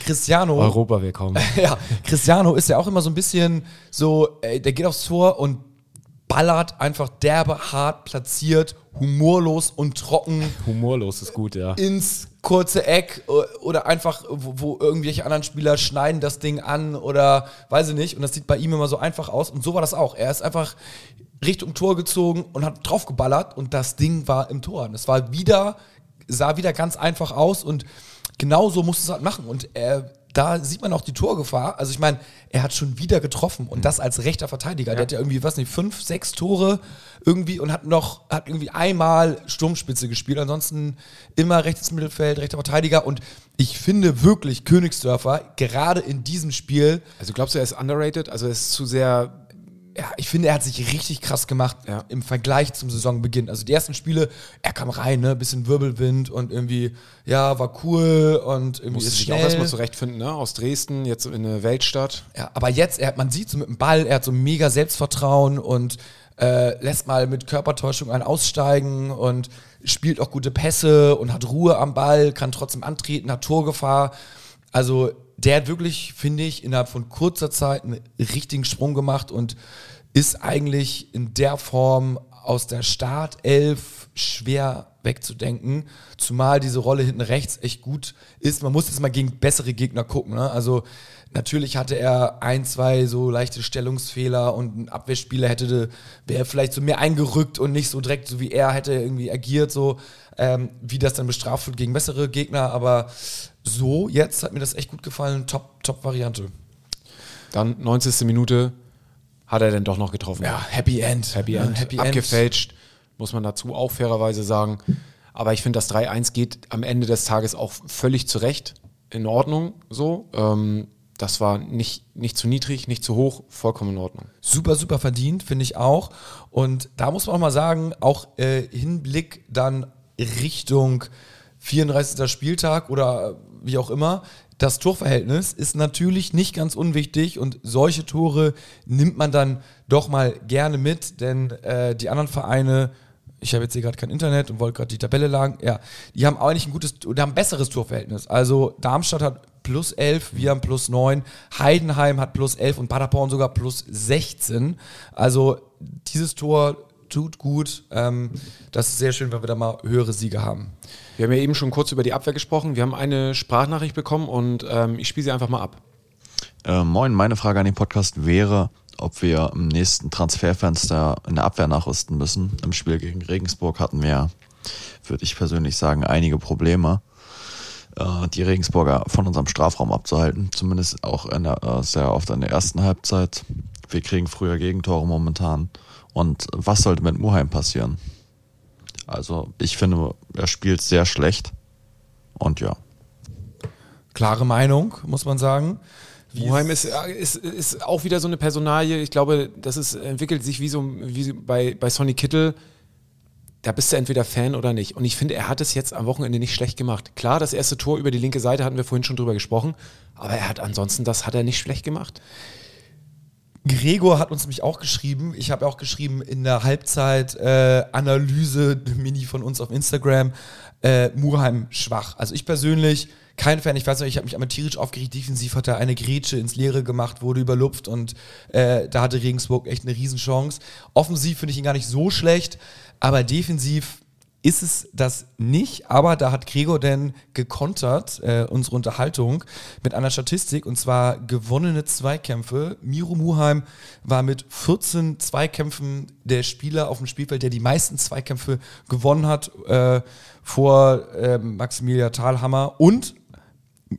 Cristiano, Europa willkommen. <laughs> ja, Cristiano ist ja auch immer so ein bisschen so, ey, der geht aufs Tor und ballert einfach derbe, hart platziert, humorlos und trocken Humorlos ist gut, ja. ins kurze Eck äh, oder einfach, wo, wo irgendwelche anderen Spieler schneiden das Ding an oder weiß ich nicht. Und das sieht bei ihm immer so einfach aus. Und so war das auch. Er ist einfach Richtung Tor gezogen und hat draufgeballert und das Ding war im Tor. Und es war wieder, sah wieder ganz einfach aus und genau so musste es halt machen. Und er, da sieht man auch die Torgefahr. Also ich meine, er hat schon wieder getroffen und das als rechter Verteidiger. Der hat ja irgendwie, was nicht, fünf, sechs Tore irgendwie und hat noch, hat irgendwie einmal Sturmspitze gespielt. Ansonsten immer rechtes Mittelfeld, rechter Verteidiger. Und ich finde wirklich Königsdörfer, gerade in diesem Spiel, Also glaubst du, er ist underrated? Also er ist zu sehr. Ja, ich finde, er hat sich richtig krass gemacht Ja. im Vergleich zum Saisonbeginn. Also die ersten Spiele, er kam rein, ne, bisschen Wirbelwind und irgendwie, ja, war cool und irgendwie Musste ist sich auch erstmal zurechtfinden, ne? Aus Dresden, jetzt in eine Weltstadt. Ja, aber jetzt, er, man sieht so mit dem Ball, er hat so mega Selbstvertrauen und äh, lässt mal mit Körpertäuschung einen aussteigen und spielt auch gute Pässe und hat Ruhe am Ball, kann trotzdem antreten, hat Torgefahr. Also der hat wirklich, finde ich, innerhalb von kurzer Zeit einen richtigen Sprung gemacht und ist eigentlich in der Form aus der Startelf schwer wegzudenken, zumal diese Rolle hinten rechts echt gut ist. Man muss jetzt mal gegen bessere Gegner gucken. Ne? Also natürlich hatte er ein, zwei so leichte Stellungsfehler und ein Abwehrspieler hätte wäre vielleicht so mehr eingerückt und nicht so direkt so wie er hätte irgendwie agiert so ähm, wie das dann bestraft wird gegen bessere Gegner. Aber so jetzt hat mir das echt gut gefallen. Top Top Variante. Dann 90. Minute hat er denn doch noch getroffen. Ja, Happy End. Happy End. Happy End. Abgefälscht, muss man dazu auch fairerweise sagen. Aber ich finde, das 3-1 geht am Ende des Tages auch völlig zurecht. In Ordnung so. Ähm, das war nicht, nicht zu niedrig, nicht zu hoch, vollkommen in Ordnung. super, super verdient, finde ich auch. Und da muss man auch mal sagen, auch äh, Hinblick dann Richtung 34. Spieltag oder wie auch immer, das Torverhältnis ist natürlich nicht ganz unwichtig und solche Tore nimmt man dann doch mal gerne mit, denn äh, die anderen Vereine, ich habe jetzt hier gerade kein Internet und wollte gerade die Tabelle lagen, ja, die haben eigentlich ein gutes, die haben ein besseres Torverhältnis. Also Darmstadt hat plus 11, wir haben plus 9, Heidenheim hat plus 11 und Paderborn sogar plus 16. Also dieses Tor tut gut. Ähm, das ist sehr schön, wenn wir da mal höhere Siege haben. Wir haben ja eben schon kurz über die Abwehr gesprochen. Wir haben eine Sprachnachricht bekommen und ähm, ich spiele sie einfach mal ab. Äh, moin, meine Frage an den Podcast wäre, ob wir im nächsten Transferfenster in der Abwehr nachrüsten müssen. Im Spiel gegen Regensburg hatten wir, würde ich persönlich sagen, einige Probleme, äh, die Regensburger von unserem Strafraum abzuhalten. Zumindest auch in der, äh, sehr oft in der ersten Halbzeit. Wir kriegen früher Gegentore momentan. Und was sollte mit Muheim passieren? Also ich finde, er spielt sehr schlecht. Und ja. Klare Meinung, muss man sagen. Wie Muheim ist, ist, ist auch wieder so eine Personalie. Ich glaube, das ist, entwickelt sich wie so wie bei, bei Sonny Kittel. Da bist du entweder Fan oder nicht. Und ich finde, er hat es jetzt am Wochenende nicht schlecht gemacht. Klar, das erste Tor über die linke Seite hatten wir vorhin schon drüber gesprochen. Aber er hat ansonsten, das hat er nicht schlecht gemacht. Gregor hat uns nämlich auch geschrieben. Ich habe auch geschrieben in der Halbzeit-Analyse, Mini von uns auf Instagram, äh, Murheim schwach. Also ich persönlich kein Fan. Ich weiß nicht, ich habe mich einmal tierisch aufgeregt. Defensiv hat er eine Grätsche ins Leere gemacht, wurde überlupft und äh, da hatte Regensburg echt eine Riesenchance. Offensiv finde ich ihn gar nicht so schlecht, aber defensiv ist es das nicht, aber da hat Gregor denn gekontert, äh, unsere Unterhaltung, mit einer Statistik und zwar gewonnene Zweikämpfe. Miro Muheim war mit 14 Zweikämpfen der Spieler auf dem Spielfeld, der die meisten Zweikämpfe gewonnen hat, äh, vor äh, Maximilian Thalhammer und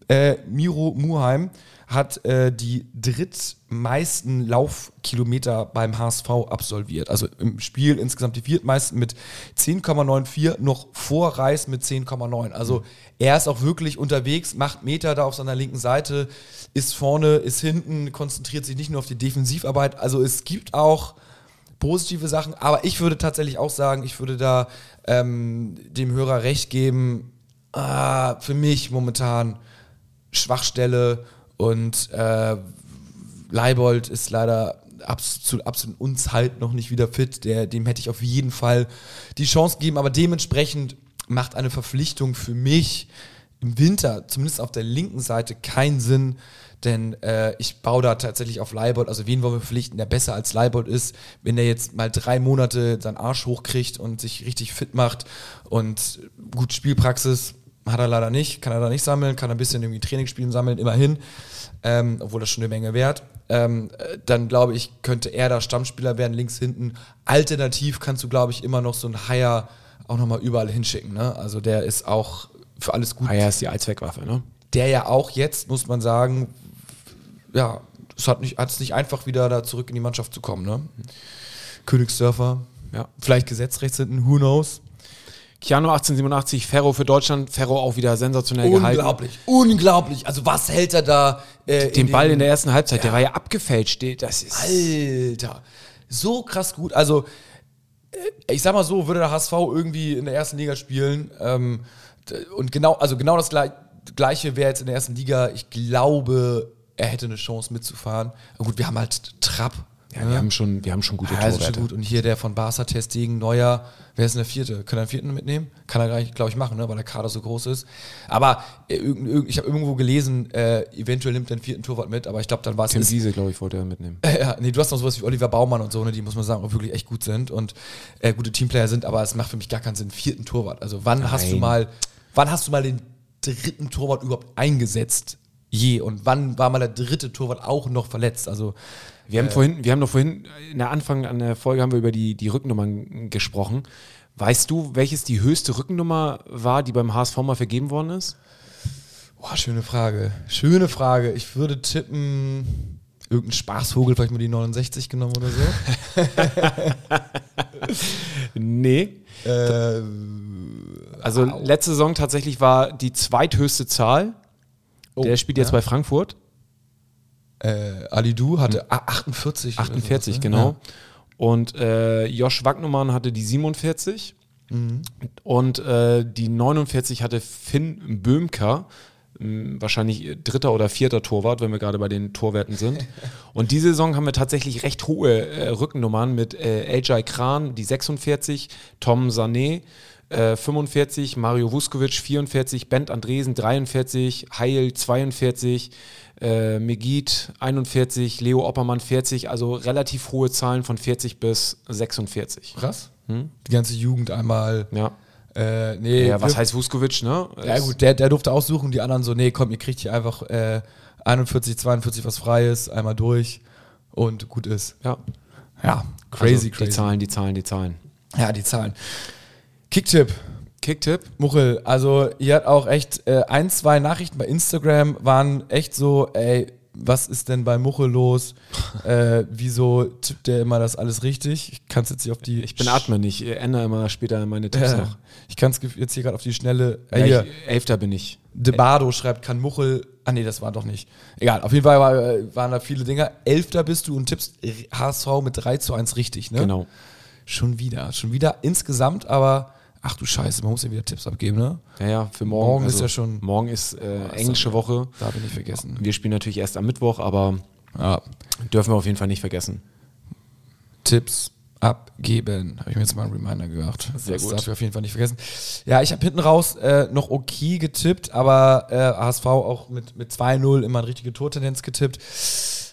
äh, Miro Muheim hat äh, die drittmeisten Laufkilometer beim HSV absolviert. Also im Spiel insgesamt die viertmeisten mit 10,94, noch vor Reis mit 10,9. Also er ist auch wirklich unterwegs, macht Meter da auf seiner linken Seite, ist vorne, ist hinten, konzentriert sich nicht nur auf die Defensivarbeit. Also es gibt auch positive Sachen, aber ich würde tatsächlich auch sagen, ich würde da ähm, dem Hörer recht geben, ah, für mich momentan Schwachstelle und äh, Leibold ist leider absolut, absolut uns halt noch nicht wieder fit. Der, dem hätte ich auf jeden Fall die Chance gegeben, aber dementsprechend macht eine Verpflichtung für mich im Winter, zumindest auf der linken Seite, keinen Sinn, denn äh, ich baue da tatsächlich auf Leibold. Also wen wollen wir verpflichten, der besser als Leibold ist, wenn der jetzt mal drei Monate seinen Arsch hochkriegt und sich richtig fit macht und gut Spielpraxis hat er leider nicht, kann er da nicht sammeln, kann ein bisschen irgendwie Trainingsspielen sammeln, immerhin, ähm, obwohl das schon eine Menge wert. Ähm, äh, dann glaube ich, könnte er da Stammspieler werden, links hinten. Alternativ kannst du, glaube ich, immer noch so einen Haier auch nochmal überall hinschicken. Ne? Also der ist auch für alles gut. Haier ist die Allzweckwaffe, ne? Der ja auch jetzt, muss man sagen, ja, es hat nicht, es nicht einfach wieder da zurück in die Mannschaft zu kommen. Ne? Königsdörfer, Ja. vielleicht gesetzrechts hinten, who knows? Chiano 1887, Ferro für Deutschland, Ferro auch wieder sensationell gehalten. Unglaublich, unglaublich. Also was hält er da? Äh, Den Ball in der ersten Halbzeit, der war ja abgefälscht. Das ist Alter, so krass gut. Also, äh, ich sag mal so, würde der HSV irgendwie in der ersten Liga spielen ähm, und genau, also genau das Gle- Gleiche wäre jetzt in der ersten Liga. Ich glaube, er hätte eine Chance mitzufahren. Aber gut, wir haben halt Trapp. Ja, wir haben schon, wir haben schon gute Ja, Torwerte. schon gut. Und hier der von Barca Testegen, Neuer, wer ist denn der vierte? Kann er einen vierten mitnehmen? Kann er gar nicht, glaube ich, machen, ne? weil der Kader so groß ist. Aber äh, ich habe irgendwo gelesen, äh, eventuell nimmt er einen vierten Torwart mit, aber ich glaube, dann war es Tim Wiese, glaube ich, wollte er mitnehmen. <laughs> ja, nee, du hast noch sowas wie Oliver Baumann und so, ne, die muss man sagen, auch wirklich echt gut sind und äh, gute Teamplayer sind, aber es macht für mich gar keinen Sinn, vierten Torwart. Also wann hast du Nein. mal, wann hast du mal den dritten Torwart überhaupt eingesetzt? Je. Und wann war mal der dritte Torwart auch noch verletzt? Also Wir haben vorhin, wir haben noch vorhin, in der Anfang an der Folge haben wir über die, die Rückennummern gesprochen. Weißt du, welches die höchste Rückennummer war, die beim HSV mal vergeben worden ist? Boah, schöne Frage. Schöne Frage. Ich würde tippen, irgendein Spaßvogel, vielleicht mal die 69 genommen oder so. <laughs> Nee. äh, Also letzte Saison tatsächlich war die zweithöchste Zahl. oh, Der spielt jetzt ja. bei Frankfurt. Äh, Alidu hatte ah, 48. oder 48, sowas, ne? genau. Und äh, Josh Wagnumann hatte die 47. Mhm. Und äh, die 49 hatte Finn Böhmker. Wahrscheinlich dritter oder vierter Torwart, wenn wir gerade bei den Torwerten sind. <laughs> Und diese Saison haben wir tatsächlich recht hohe äh, Rückennummern mit äh, AJ Kran, die 46, Tom Sané, äh, 45, Mario Vuskovic 44, Bent Andresen 43, Heil 42, äh, Megid 41, Leo Oppermann 40, also relativ hohe Zahlen von 40 bis 46. Krass. Die ganze Jugend einmal. Ja. Äh, nee, Ja, was heißt Vuskovic, ne? Ja, gut, der, der durfte aussuchen, die anderen so, nee, komm, ihr kriegt hier einfach äh, 41, 42 was Freies, einmal durch und gut ist. Ja. Ja, crazy, also, crazy. Die Zahlen, die Zahlen, die Zahlen. Ja, die Zahlen. Kicktipp. Kicktipp. Muchel, also ihr hat auch echt äh, ein, zwei Nachrichten bei Instagram waren echt so, ey, was ist denn bei Muchel los? <laughs> äh, wieso tippt der immer das alles richtig? Ich kann es jetzt hier auf die. Ich bin Atmen, ich äh, ändere immer später meine Tipps Ja, noch. ich kann es jetzt hier gerade auf die schnelle. Äh, Ja, ich, Elfter bin ich. Debardo schreibt, kann Muchel. Ah, nee, das war doch nicht. Egal, auf jeden Fall war, äh, waren da viele Dinger. Elfter bist du und tippst HSV mit 3 zu 1 richtig, ne? Genau. Schon wieder. Schon wieder insgesamt, aber ach du Scheiße, man muss ja wieder Tipps abgeben, ne? Ja, ja, für morgen. Morgen ist ja schon- Morgen ist äh, englische Woche. Darf ich nicht vergessen. Wir spielen natürlich erst am Mittwoch, aber Ja. dürfen wir auf jeden Fall nicht vergessen. Tipps abgeben. Habe ich mir jetzt mal einen Reminder gemacht. Sehr das gut. darf ich auf jeden Fall nicht vergessen. Ja, ich habe hinten raus äh, noch okay getippt, aber äh, HSV auch mit, mit 2-0 immer eine richtige Tortendenz getippt.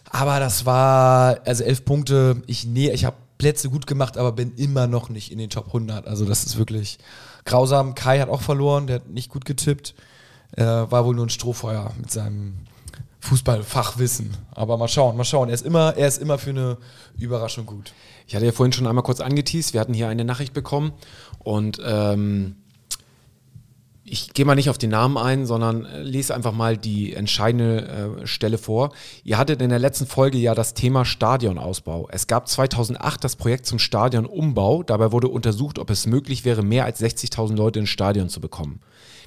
Aber das war, also elf Punkte, ich nähe, ich habe Plätze gut gemacht, aber bin immer noch nicht in den Top 100. Also das ist wirklich grausam. Kai hat auch verloren, der hat nicht gut getippt. Äh, war wohl nur ein Strohfeuer mit seinem Fußballfachwissen. Aber mal schauen, mal schauen. Er ist immer, er ist immer für eine Überraschung gut. Ich hatte ja vorhin schon einmal kurz angeteased, wir hatten hier eine Nachricht bekommen und ähm, ich gehe mal nicht auf den Namen ein, sondern äh, lese einfach mal die entscheidende äh, Stelle vor. Ihr hattet in der letzten Folge ja das Thema Stadionausbau. Es gab 2008 das Projekt zum Stadionumbau. Dabei wurde untersucht, ob es möglich wäre, mehr als 60.000 Leute ins Stadion zu bekommen.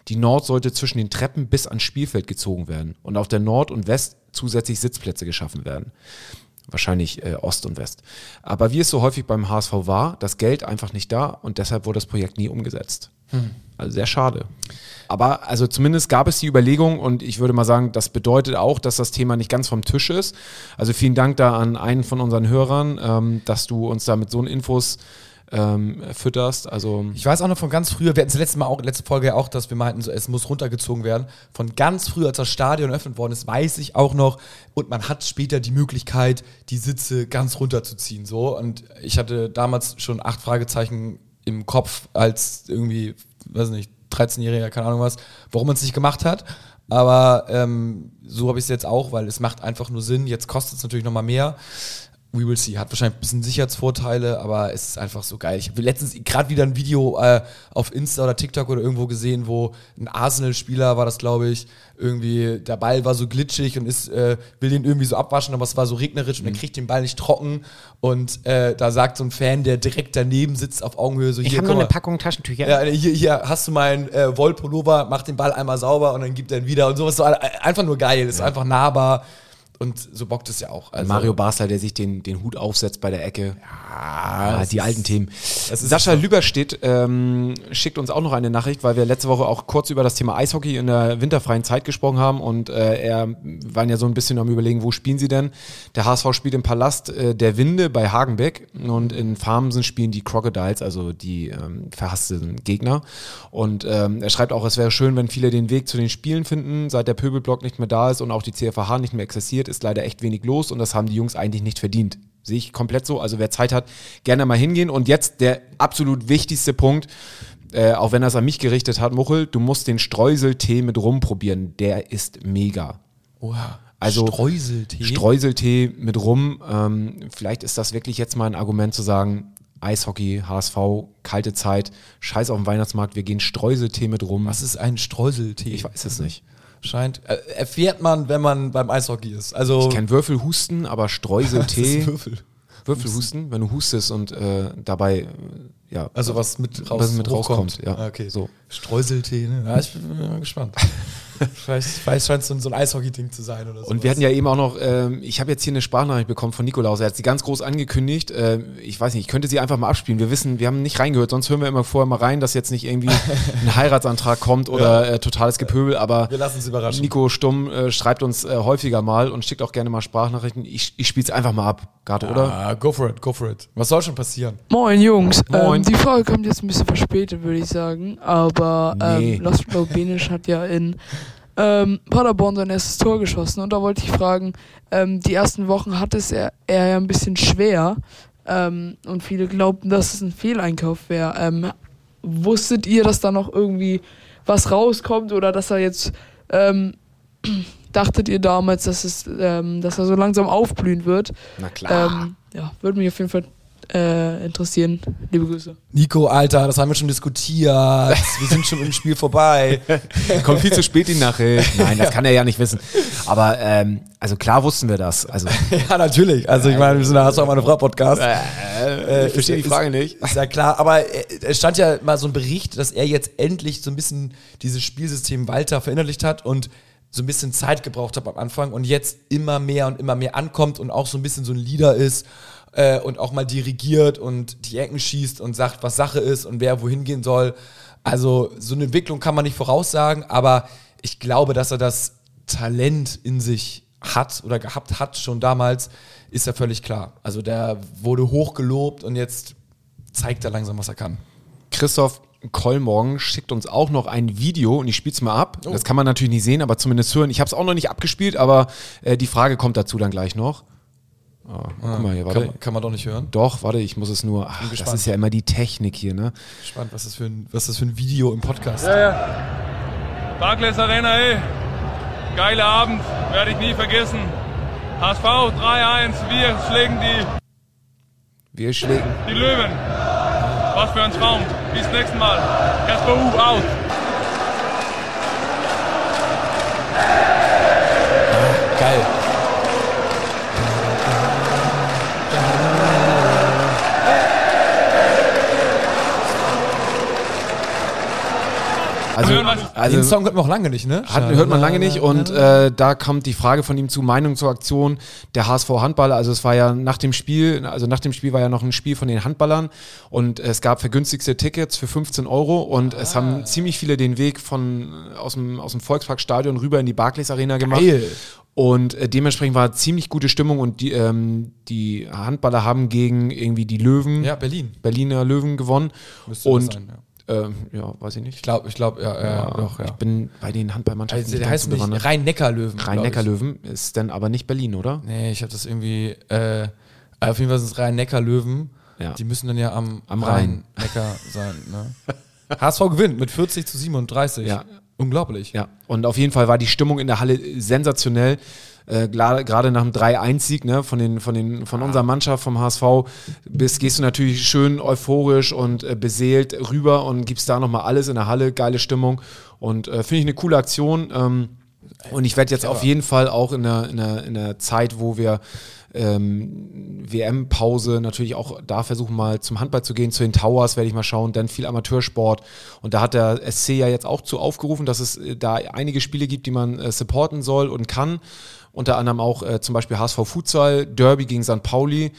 Die Nord sollte zwischen den Treppen bis ans Spielfeld gezogen werden und auf der Nord und West zusätzlich Sitzplätze geschaffen werden. Wahrscheinlich äh, Ost und West. Aber wie es so häufig beim HSV war, das Geld einfach nicht da und deshalb wurde das Projekt nie umgesetzt. Also sehr schade. Aber also zumindest gab es die Überlegung und ich würde mal sagen, das bedeutet auch, dass das Thema nicht ganz vom Tisch ist. Also vielen Dank da an einen von unseren Hörern, ähm, dass du uns da mit so Infos ähm, fütterst. Also Ich weiß auch noch von ganz früher, wir hatten es letzte Mal auch, letzte Folge ja auch, dass wir meinten, so, es muss runtergezogen werden. Von ganz früh, als das Stadion eröffnet worden ist, weiß ich auch noch, und man hat später die Möglichkeit, die Sitze ganz runterzuziehen. So. Und ich hatte damals schon acht Fragezeichen im Kopf, als irgendwie, weiß nicht, 13-Jähriger, keine Ahnung was, warum man es nicht gemacht hat. Aber ähm, so habe ich es jetzt auch, weil es macht einfach nur Sinn. Jetzt kostet es natürlich nochmal mehr. We will see. Hat wahrscheinlich ein bisschen Sicherheitsvorteile, aber es ist einfach so geil. Ich habe letztens gerade wieder ein Video äh, auf Insta oder TikTok oder irgendwo gesehen, wo ein Arsenal-Spieler war das, glaube ich, irgendwie, der Ball war so glitschig und ist, äh, will den irgendwie so abwaschen, aber es war so regnerisch und er kriegt den Ball nicht trocken. Und äh, da sagt so ein Fan, der direkt daneben sitzt auf Augenhöhe, so ich hier, habe noch eine. Packung Taschentücher. Ja, hier, hier hast du meinen äh, Wollpullover, mach den Ball einmal sauber und dann gibt er ihn wieder und sowas. So, äh, einfach nur geil, ist einfach nahbar und so bockt es ja auch. Also, Mario Basler, der sich den, den Hut aufsetzt bei der Ecke. Ja, das die ist- alten Themen. Sascha. Lüberstedt ähm, schickt uns auch noch eine Nachricht, weil wir letzte Woche auch kurz über das Thema Eishockey in der winterfreien Zeit gesprochen haben und äh, er waren ja so ein bisschen am überlegen, wo spielen sie denn? Der HSV spielt im Palast äh, der Winde bei Hagenbeck und in Farmsen spielen die Crocodiles, also die ähm, verhassten Gegner. Und ähm, er schreibt auch, es wäre schön, wenn viele den Weg zu den Spielen finden, seit der Pöbelblock nicht mehr da ist und auch die CFH nicht mehr existiert, ist leider echt wenig los und das haben die Jungs eigentlich nicht verdient. Sehe ich komplett so. Also wer Zeit hat, gerne mal hingehen. Und jetzt der absolut wichtigste Punkt, äh, auch wenn er es an mich gerichtet hat, Muchel, du musst den Streuseltee mit rum probieren. Der ist mega. Oha. Also Streuseltee. Streuseltee mit rum. Ähm, vielleicht ist das wirklich jetzt mal ein Argument zu sagen, Eishockey, HSV, kalte Zeit, scheiß auf den Weihnachtsmarkt, wir gehen Streuseltee mit rum. Was ist ein Streuseltee? Ich weiß es nicht. Scheint. Äh, erfährt man, wenn man beim Eishockey ist. Also. Ich kenne Würfelhusten, aber Streuseltee. <laughs> ist Würfel. Würfelhusten, wenn du hustest und äh, dabei, äh, ja. Also was mit, raus, Was mit rauskommt, ja. Ah, Okay. So. Streuseltee, ne? Ja, ich bin mal gespannt. <laughs> <laughs> vielleicht vielleicht scheint es so ein- so ein Eishockey-Ding zu sein oder so. Und wir hatten ja eben auch noch, ähm, ich habe jetzt hier eine Sprachnachricht bekommen von Nikolaus. Er hat sie ganz groß angekündigt. Äh, ich weiß nicht, ich könnte sie einfach mal abspielen. Wir wissen, wir haben nicht reingehört, sonst hören wir immer vorher mal rein, dass jetzt nicht irgendwie <laughs> ein Heiratsantrag kommt oder äh, totales Gepöbel. Aber Wir lassen überraschen. Nico Stumm äh, schreibt uns äh, häufiger mal und schickt auch gerne mal Sprachnachrichten. Ich, ich spiele es einfach mal ab, Gato, oder? Ah, go for it, go for it. Was soll schon passieren? Moin Jungs, Moin. Ähm, die Frage kommt jetzt ein bisschen verspätet, würde ich sagen. Aber Nee. ähm, Laszlo Benisch hat ja in ähm, Paderborn sein erstes Tor geschossen. Und da wollte ich fragen, ähm, die ersten Wochen hat es er, er ja ein bisschen schwer. Ähm, und viele glaubten, dass es ein Fehleinkauf wäre. Ähm, wusstet ihr, dass da noch irgendwie was rauskommt oder dass er jetzt ähm, <clears throat> dachtet ihr damals, dass es, ähm, dass er so langsam aufblühen wird? Na klar. Ja, würde mich auf jeden Fall äh, interessieren. Liebe Grüße. Nico, Alter, das haben wir schon diskutiert. wir sind schon im Spiel vorbei. <laughs> Kommt viel zu spät die Nachricht. Nein, das kann er ja nicht wissen. Aber ähm, also klar wussten wir das. Also <laughs> ja, natürlich. Also ich meine, wir sind Hast du auch meine Frau Podcast. äh, ich verstehe die ist- Frage nicht. Ist ja klar, aber äh, es stand ja mal so ein Bericht, dass er jetzt endlich so ein bisschen dieses Spielsystem Walter verinnerlicht hat und so ein bisschen Zeit gebraucht hat am Anfang und jetzt immer mehr und immer mehr ankommt und auch so ein bisschen so ein Leader ist äh, und auch mal dirigiert und die Ecken schießt und sagt, was Sache ist und wer wohin gehen soll. Also so eine Entwicklung kann man nicht voraussagen, aber ich glaube, dass er das Talent in sich hat oder gehabt hat schon damals, ist ja völlig klar. Also der wurde hochgelobt und jetzt zeigt er langsam, was er kann. Christoph Kollmorgen schickt uns auch noch ein Video und ich spiele es mal ab. Das kann man natürlich nicht sehen, aber zumindest hören. Ich habe es auch noch nicht abgespielt, aber äh, die Frage kommt dazu dann gleich noch. Ah, guck mal hier, warte. Kann, man- kann man doch nicht hören. Doch, warte, ich muss es nur. Ach, das ist ja immer die Technik hier, ne? Spannend, was das für ein, was das für ein Video im Podcast Ja, ja. Barclays Arena, ey. Geiler Abend, werde ich nie vergessen. HSV 3-1, wir schlägen die, Wir schlägen. die Löwen. Was für ein Traum. Bis nächsten Mal. Kasper U out. Geil. Also, wir- Den also Song hört man auch lange nicht, ne? Hat, hört man lange nicht und äh, da kommt die Frage von ihm zu Meinung zur Aktion der HSV Handballer. Also es war ja nach dem Spiel, also nach dem Spiel war ja noch ein Spiel von den Handballern und es gab vergünstigste Tickets für 15 Euro und es haben ziemlich viele den Weg von aus dem, aus dem Volksparkstadion rüber in die Barclays Arena gemacht. Geil. Und äh, dementsprechend war ziemlich gute Stimmung und die, ähm, die Handballer haben gegen irgendwie die Löwen, Ja, Berlin. Berliner Löwen gewonnen. Müsste das und sein, ja. Ähm, ja, weiß ich nicht. Ich glaube, ich glaube, ja, ja, doch, ja. Ich bin bei den Handballmannschaften Also, der heißt nicht. Rhein-Neckar-Löwen. Rhein-Neckar-Löwen ist dann aber nicht Berlin, oder? Nee, ich habe das irgendwie, äh, auf jeden Fall sind es Rhein-Neckar-Löwen. Ja. Die müssen dann ja am, Am Rhein. Rhein-Neckar sein. Ne? <laughs> HSV gewinnt mit 40 zu 37. Ja. Unglaublich. Ja, und auf jeden Fall war die Stimmung in der Halle sensationell. Äh, Gerade nach dem 3-1-Sieg ne, von, den, von, den, von unserer Mannschaft, vom HSV, bist, gehst du natürlich schön euphorisch und äh, beseelt rüber und gibst da nochmal alles in der Halle, geile Stimmung. Und äh, finde ich eine coole Aktion. Ähm, und ich werde jetzt auf jeden Fall auch in der, in der, in der Zeit, wo wir ähm, WM-Pause natürlich auch da versuchen, mal zum Handball zu gehen, zu den Towers werde ich mal schauen, dann viel Amateursport. Und da hat der SC ja jetzt auch zu aufgerufen, dass es äh, da einige Spiele gibt, die man äh, supporten soll und kann. Unter anderem auch äh, zum Beispiel HSV Futsal, Derby gegen St. Pauli,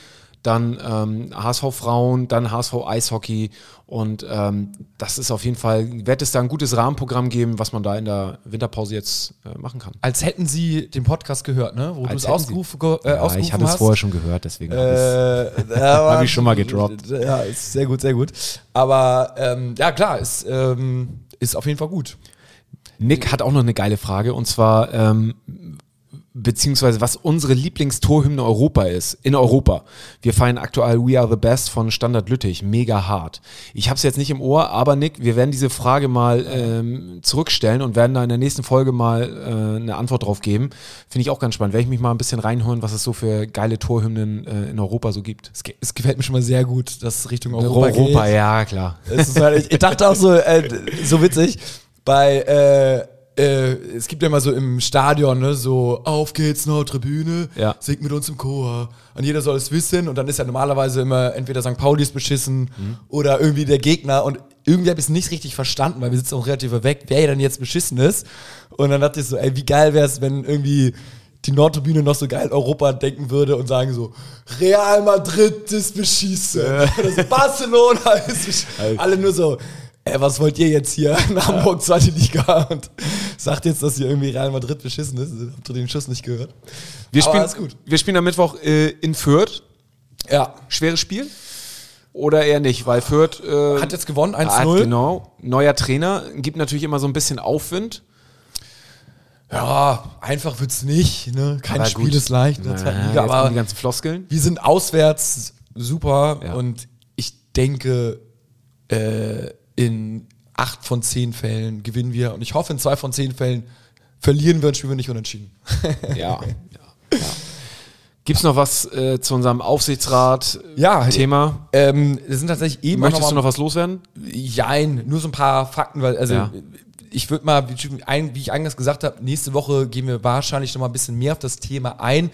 dann ähm, HSV Frauen, dann HSV Eishockey. Und ähm, das ist auf jeden Fall, wird es da ein gutes Rahmenprogramm geben, was man da in der Winterpause jetzt äh, machen kann. Als hätten sie den Podcast gehört, ne? Wo du es ausgerufen, ge- äh, Ja, ausgerufen ich habe es vorher schon gehört, deswegen habe Äh, <laughs> hab ich schon mal gedroppt. Ja, ist sehr gut, sehr gut. Aber ähm, ja, klar, ist, ähm, ist auf jeden Fall gut. Nick hat auch noch eine geile Frage und zwar ähm, beziehungsweise was unsere Lieblingstorhymne Europa ist, in Europa. Wir feiern aktuell We Are the Best von Standard Lüttich, mega hart. Ich habe es jetzt nicht im Ohr, aber Nick, wir werden diese Frage mal ähm, zurückstellen und werden da in der nächsten Folge mal äh, eine Antwort drauf geben. Finde ich auch ganz spannend. Werde ich mich mal ein bisschen reinholen, was es so für geile Torhymnen äh, in Europa so gibt. Es, ge- es gefällt mir schon mal sehr gut, dass es Richtung Europa, Europa, geht. ja, klar. Halt, ich, ich dachte auch so, äh, so witzig, bei, äh, es gibt ja immer so im Stadion, ne, so, auf geht's, Nordtribüne, Ja. singt mit uns im Chor. Und jeder soll es wissen. Und dann ist ja normalerweise immer entweder St. Pauli ist beschissen oder irgendwie der Gegner. Und irgendwie habe ich es nicht richtig verstanden, weil wir sitzen auch relativ weit weg, wer ja dann jetzt beschissen ist. Und dann dachte ich so, ey, wie geil wäre es, wenn irgendwie die Nordtribüne noch so geil Europa denken würde und sagen so, Real Madrid ist beschissen. Oder so, Barcelona ist beschissen. <laughs> Alle nur so, ey, was wollt ihr jetzt hier in Hamburg, zweite Liga? Und sagt jetzt, dass hier irgendwie Real Madrid beschissen ist. Habt ihr den Schuss nicht gehört? Wir Aber spielen, gut. wir spielen am Mittwoch äh, in Fürth. Ja. Schweres Spiel? Oder eher nicht, weil Fürth äh, Hat jetzt gewonnen, 1-0. hat, genau. Neuer Trainer, gibt natürlich immer so ein bisschen Aufwind. Ja, einfach wird's nicht. Ne? Kein Aber Spiel gut. ist leicht in der zweiten Liga. Aber die ganzen Floskeln. wir sind auswärts super Ja. und ich denke, äh, in acht von zehn Fällen gewinnen wir und ich hoffe, in zwei von zehn Fällen verlieren wir und spielen wir nicht unentschieden. <laughs> Ja. ja, ja. Gibt es noch was äh, zu unserem Ja, Aufsichtsrat-Thema? Ähm, es sind tatsächlich eben Möchtest du noch was loswerden? Jein, nur so ein paar Fakten, weil, also Ja. ich würde mal, wie ich- ein- eingangs gesagt habe, nächste Woche gehen wir wahrscheinlich noch mal ein bisschen mehr auf das Thema ein.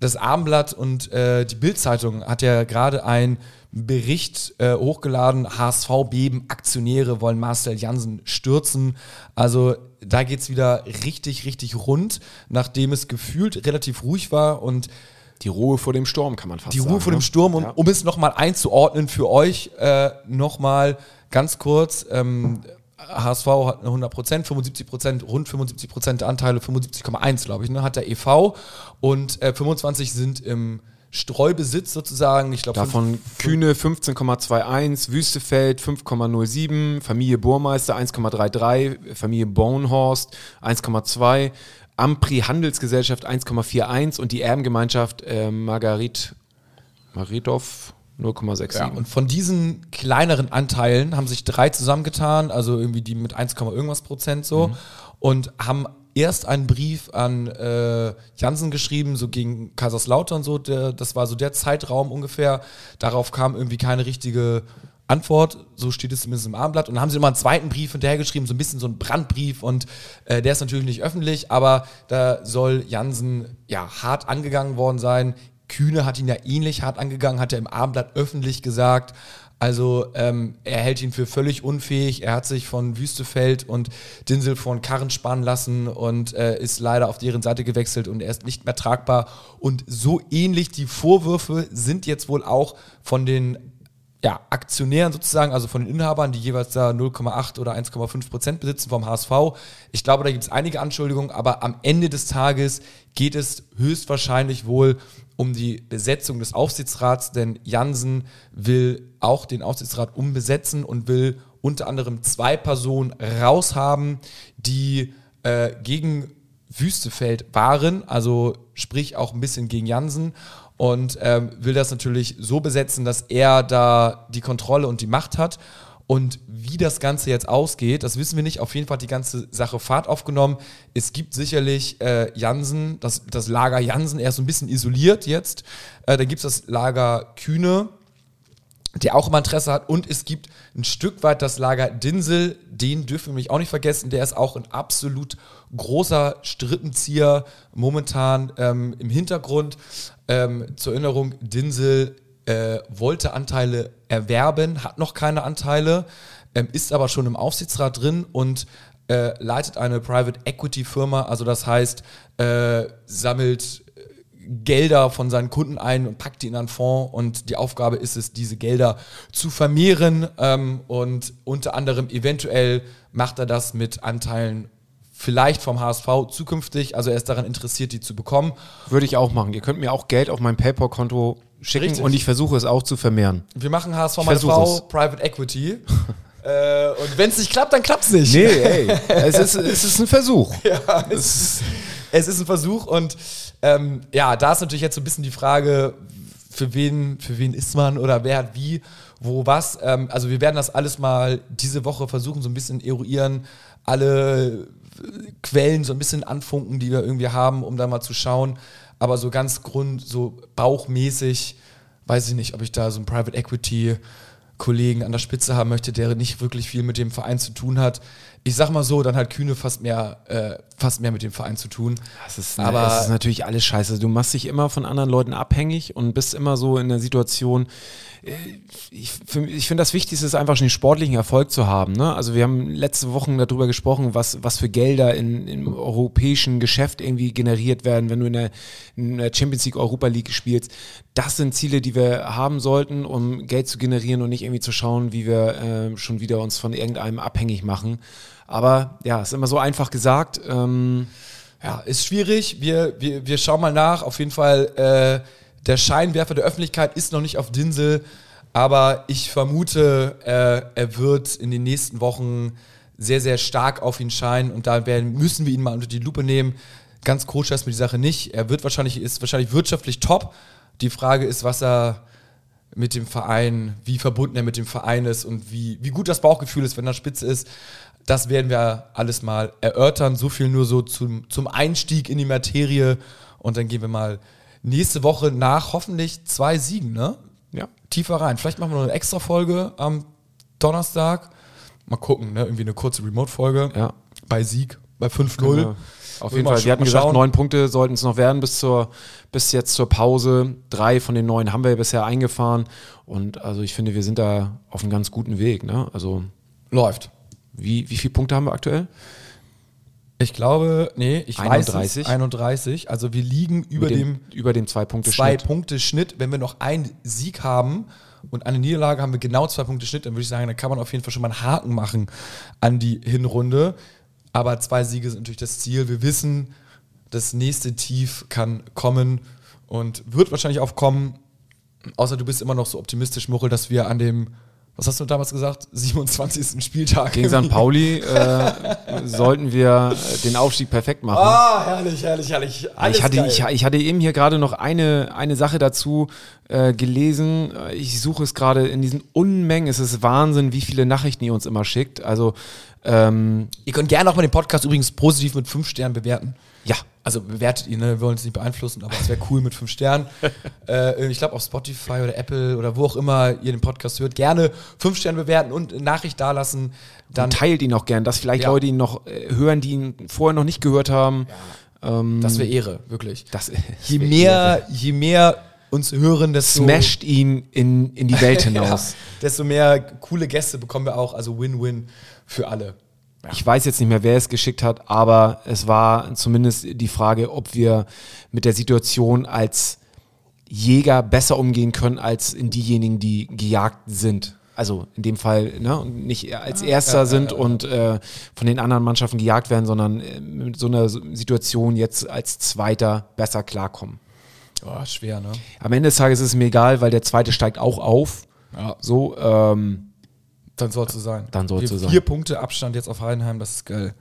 Das Abendblatt und äh, die Bildzeitung hat ja gerade einen Bericht äh, hochgeladen, HSV-Beben, Aktionäre wollen Marcel Jansen stürzen. Also da geht's wieder richtig, richtig rund, nachdem es gefühlt relativ ruhig war und Die Ruhe vor dem Sturm, kann man fast die sagen. Ruhe vor dem ne? Sturm, um, Ja. um es nochmal einzuordnen für euch, äh, nochmal ganz kurz. Ähm, HSV hat eine 100%, 75%, rund 75% der Anteile, 75,1 glaube ich, ne, hat der EV und äh, 25 sind im Streubesitz sozusagen. Ich glaube, Davon Kühne 15,21, Wüstefeld 5,07, Familie Burmeister 1,33, Familie Bonehorst 1,2, Ampri Handelsgesellschaft 1,41 und die Erbengemeinschaft äh, Margarit Maritov 0,67. Ja, und von diesen kleineren Anteilen haben sich drei zusammengetan, also irgendwie die mit 1, irgendwas Prozent so, und haben erst einen Brief an äh, Jansen geschrieben, so gegen Kaiserslautern, so, der, das war so der Zeitraum ungefähr. Darauf kam irgendwie keine richtige Antwort, so steht es zumindest im Abendblatt. Und dann haben sie nochmal einen zweiten Brief hinterhergeschrieben, so ein bisschen so ein Brandbrief und äh, der ist natürlich nicht öffentlich, aber da soll Jansen ja hart angegangen worden sein. Kühne hat ihn ja ähnlich hart angegangen, hat er im Abendblatt öffentlich gesagt. Also ähm, er hält ihn für völlig unfähig. Er hat sich von Wüstefeld und Dinsel von Karren spannen lassen und äh, ist leider auf deren Seite gewechselt und er ist nicht mehr tragbar. Und so ähnlich die Vorwürfe sind jetzt wohl auch von den ja, Aktionären sozusagen, also von den Inhabern, die jeweils da 0,8 oder 1,5 Prozent besitzen vom HSV. Ich glaube, da gibt es einige Anschuldigungen, aber am Ende des Tages geht es höchstwahrscheinlich wohl um die Besetzung des Aufsichtsrats, denn Jansen will auch den Aufsichtsrat umbesetzen und will unter anderem zwei Personen raushaben, die äh, gegen Wüstefeld waren, also sprich auch ein bisschen gegen Jansen und ähm, will das natürlich so besetzen, dass er da die Kontrolle und die Macht hat. Und wie das Ganze jetzt ausgeht, das wissen wir nicht. Auf jeden Fall hat die ganze Sache Fahrt aufgenommen. Es gibt sicherlich äh, Jansen, das, das Lager Jansen, er ist so ein bisschen isoliert jetzt. Äh, dann gibt es das Lager Kühne, der auch immer Interesse hat. Und es gibt ein Stück weit das Lager Dinsel, den dürfen wir nämlich auch nicht vergessen. Der ist auch ein absolut großer Strippenzieher momentan ähm, im Hintergrund. Ähm, zur Erinnerung, Dinsel äh, wollte Anteile erwerben, hat noch keine Anteile, ähm, ist aber schon im Aufsichtsrat drin und äh, leitet eine Private Equity Firma. Also das heißt, äh, sammelt Gelder von seinen Kunden ein und packt die in einen Fonds und die Aufgabe ist es, diese Gelder zu vermehren ähm, und unter anderem eventuell macht er das mit Anteilen vielleicht vom HSV zukünftig, also er ist daran interessiert, die zu bekommen. Würde ich auch machen. Ihr könnt mir auch Geld auf mein PayPal-Konto schicken Richtig. und ich versuche es auch zu vermehren. Wir machen HSV meine Frau, es. Private Equity. <laughs> äh, und wenn es nicht klappt, dann klappt es nicht. Nee, ey, es ist, es ist ein Versuch. <laughs> Ja, es, ist, es ist ein Versuch und ähm, ja, da ist natürlich jetzt so ein bisschen die Frage, für wen, für wen ist man oder wer hat wie, wo was. Ähm, also wir werden das alles mal diese Woche versuchen, so ein bisschen eruieren, alle äh, Quellen so ein bisschen anfunken, die wir irgendwie haben, um da mal zu schauen. Aber so ganz grund, so bauchmäßig, weiß ich nicht, ob ich da so einen Private Equity Kollegen an der Spitze haben möchte, der nicht wirklich viel mit dem Verein zu tun hat. Ich sag mal so, dann hat Kühne fast mehr, äh, fast mehr mit dem Verein zu tun. Das ist, Aber- aber das ist natürlich alles scheiße. Du machst dich immer von anderen Leuten abhängig und bist immer so in der Situation. Äh, Ich, ich finde, das Wichtigste ist einfach schon den sportlichen Erfolg zu haben. Ne? Also wir haben letzte Wochen darüber gesprochen, was, was für Gelder in, im europäischen Geschäft irgendwie generiert werden, wenn du in der, in der Champions League, Europa League spielst. Das sind Ziele, die wir haben sollten, um Geld zu generieren und nicht irgendwie zu schauen, wie wir äh, schon wieder uns von irgendeinem abhängig machen. Aber ja, ist immer so einfach gesagt. Ähm, Ja, ist schwierig. Wir, wir, wir schauen mal nach. Auf jeden Fall, äh, der Scheinwerfer der Öffentlichkeit ist noch nicht auf Dinsel, aber ich vermute, äh, er wird in den nächsten Wochen sehr, sehr stark auf ihn scheinen und da werden, müssen wir ihn mal unter die Lupe nehmen. Ganz koscher ist mir die Sache nicht. Er wird wahrscheinlich, ist wahrscheinlich wirtschaftlich top. Die Frage ist, was er mit dem Verein, wie verbunden er mit dem Verein ist und wie, wie gut das Bauchgefühl ist, wenn er spitze ist. Das werden wir alles mal erörtern. So viel nur so zum, zum Einstieg in die Materie. Und dann gehen wir mal nächste Woche nach hoffentlich zwei Siegen, ne? ja, Tiefer rein. Vielleicht machen wir noch eine extra Folge am Donnerstag. Mal gucken, ne? Irgendwie eine kurze Remote-Folge. Ja. Bei Sieg, bei 5-0. Genau. Auf jeden Fall. Wir hatten gesagt, neun Punkte sollten es noch werden bis zur, bis jetzt zur Pause. Drei von den neun haben wir bisher eingefahren. Und also ich finde, wir sind da auf einem ganz guten Weg. Ne? Also Läuft. wie, wie viele Punkte haben wir aktuell? Ich glaube, nee, ich 31. weiß es, 31. Also wir liegen über Mit dem über dem zwei Punkte zwei Schnitt. Punkte Schnitt. Wenn wir noch einen Sieg haben und eine Niederlage, haben wir genau zwei Punkte Schnitt. Dann würde ich sagen, da kann man auf jeden Fall schon mal einen Haken machen an die Hinrunde. Aber zwei Siege sind natürlich das Ziel. Wir wissen, das nächste Tief kann kommen und wird wahrscheinlich auch kommen. Außer du bist immer noch so optimistisch, Muchel, dass wir an dem, was hast du damals gesagt, <laughs> 27. Spieltag Gegen St. Pauli äh, sollten wir den Aufstieg perfekt machen. Ah, herrlich, herrlich, herrlich. Alles ich, hatte, geil. ich, ich hatte eben hier gerade noch eine, eine Sache dazu äh, gelesen. Ich suche es gerade in diesen Unmengen. Es ist Wahnsinn, wie viele Nachrichten ihr uns immer schickt. Also, ähm, Ihr könnt gerne auch mal den Podcast übrigens positiv mit fünf Sternen bewerten. Ja, Also bewertet ihn, ne? wir wollen es nicht beeinflussen, aber es wäre cool mit fünf Sternen. <laughs> äh, ich glaube auf Spotify oder Apple oder wo auch immer ihr den Podcast hört, gerne fünf Sterne bewerten und Nachricht dalassen. Dann, dann teilt ihn auch gern, dass vielleicht Ja. Leute ihn noch äh, hören, die ihn vorher noch nicht gehört haben. Ähm, das wäre Ehre, wirklich. das, Je mehr, je mehr uns hören, desto, smasht ihn in, in die Welt <laughs> ja, hinaus. desto mehr coole Gäste bekommen wir auch. Also Win-Win für alle. Ich weiß jetzt nicht mehr, wer es geschickt hat, aber es war zumindest die Frage, ob wir mit der Situation als Jäger besser umgehen können als in diejenigen, die gejagt sind. Also in dem Fall ne, nicht als Erster sind und äh, von den anderen Mannschaften gejagt werden, sondern äh, mit so einer Situation jetzt als Zweiter besser klarkommen. Oh, schwer, ne? Am Ende des Tages ist es mir egal, weil der Zweite steigt auch auf. Ja. So, ähm, Dann soll es so sein. Dann soll's so Vier- sein. Vier Punkte Abstand jetzt auf Heidenheim, das ist geil.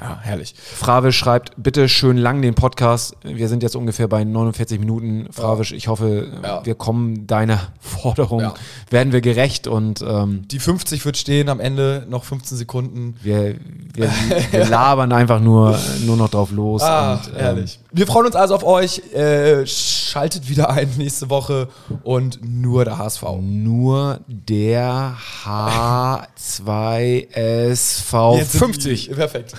Ja, herrlich. Fravisch schreibt, bitte schön lang den Podcast. Wir sind jetzt ungefähr bei 49 Minuten. Fravisch, ich hoffe, Ja. wir kommen deiner <laughs> Forderung, Ja. werden wir gerecht und ähm, Die 50 wird stehen, am Ende noch 15 Sekunden. wir, wir, wir <laughs> labern einfach nur, nur noch drauf los. Ah, und, ähm, herrlich. Wir freuen uns also auf euch. Äh, schaltet wieder ein nächste Woche und nur der HSV. Nur der H2SV Jetzt sind 50. die- Perfekt.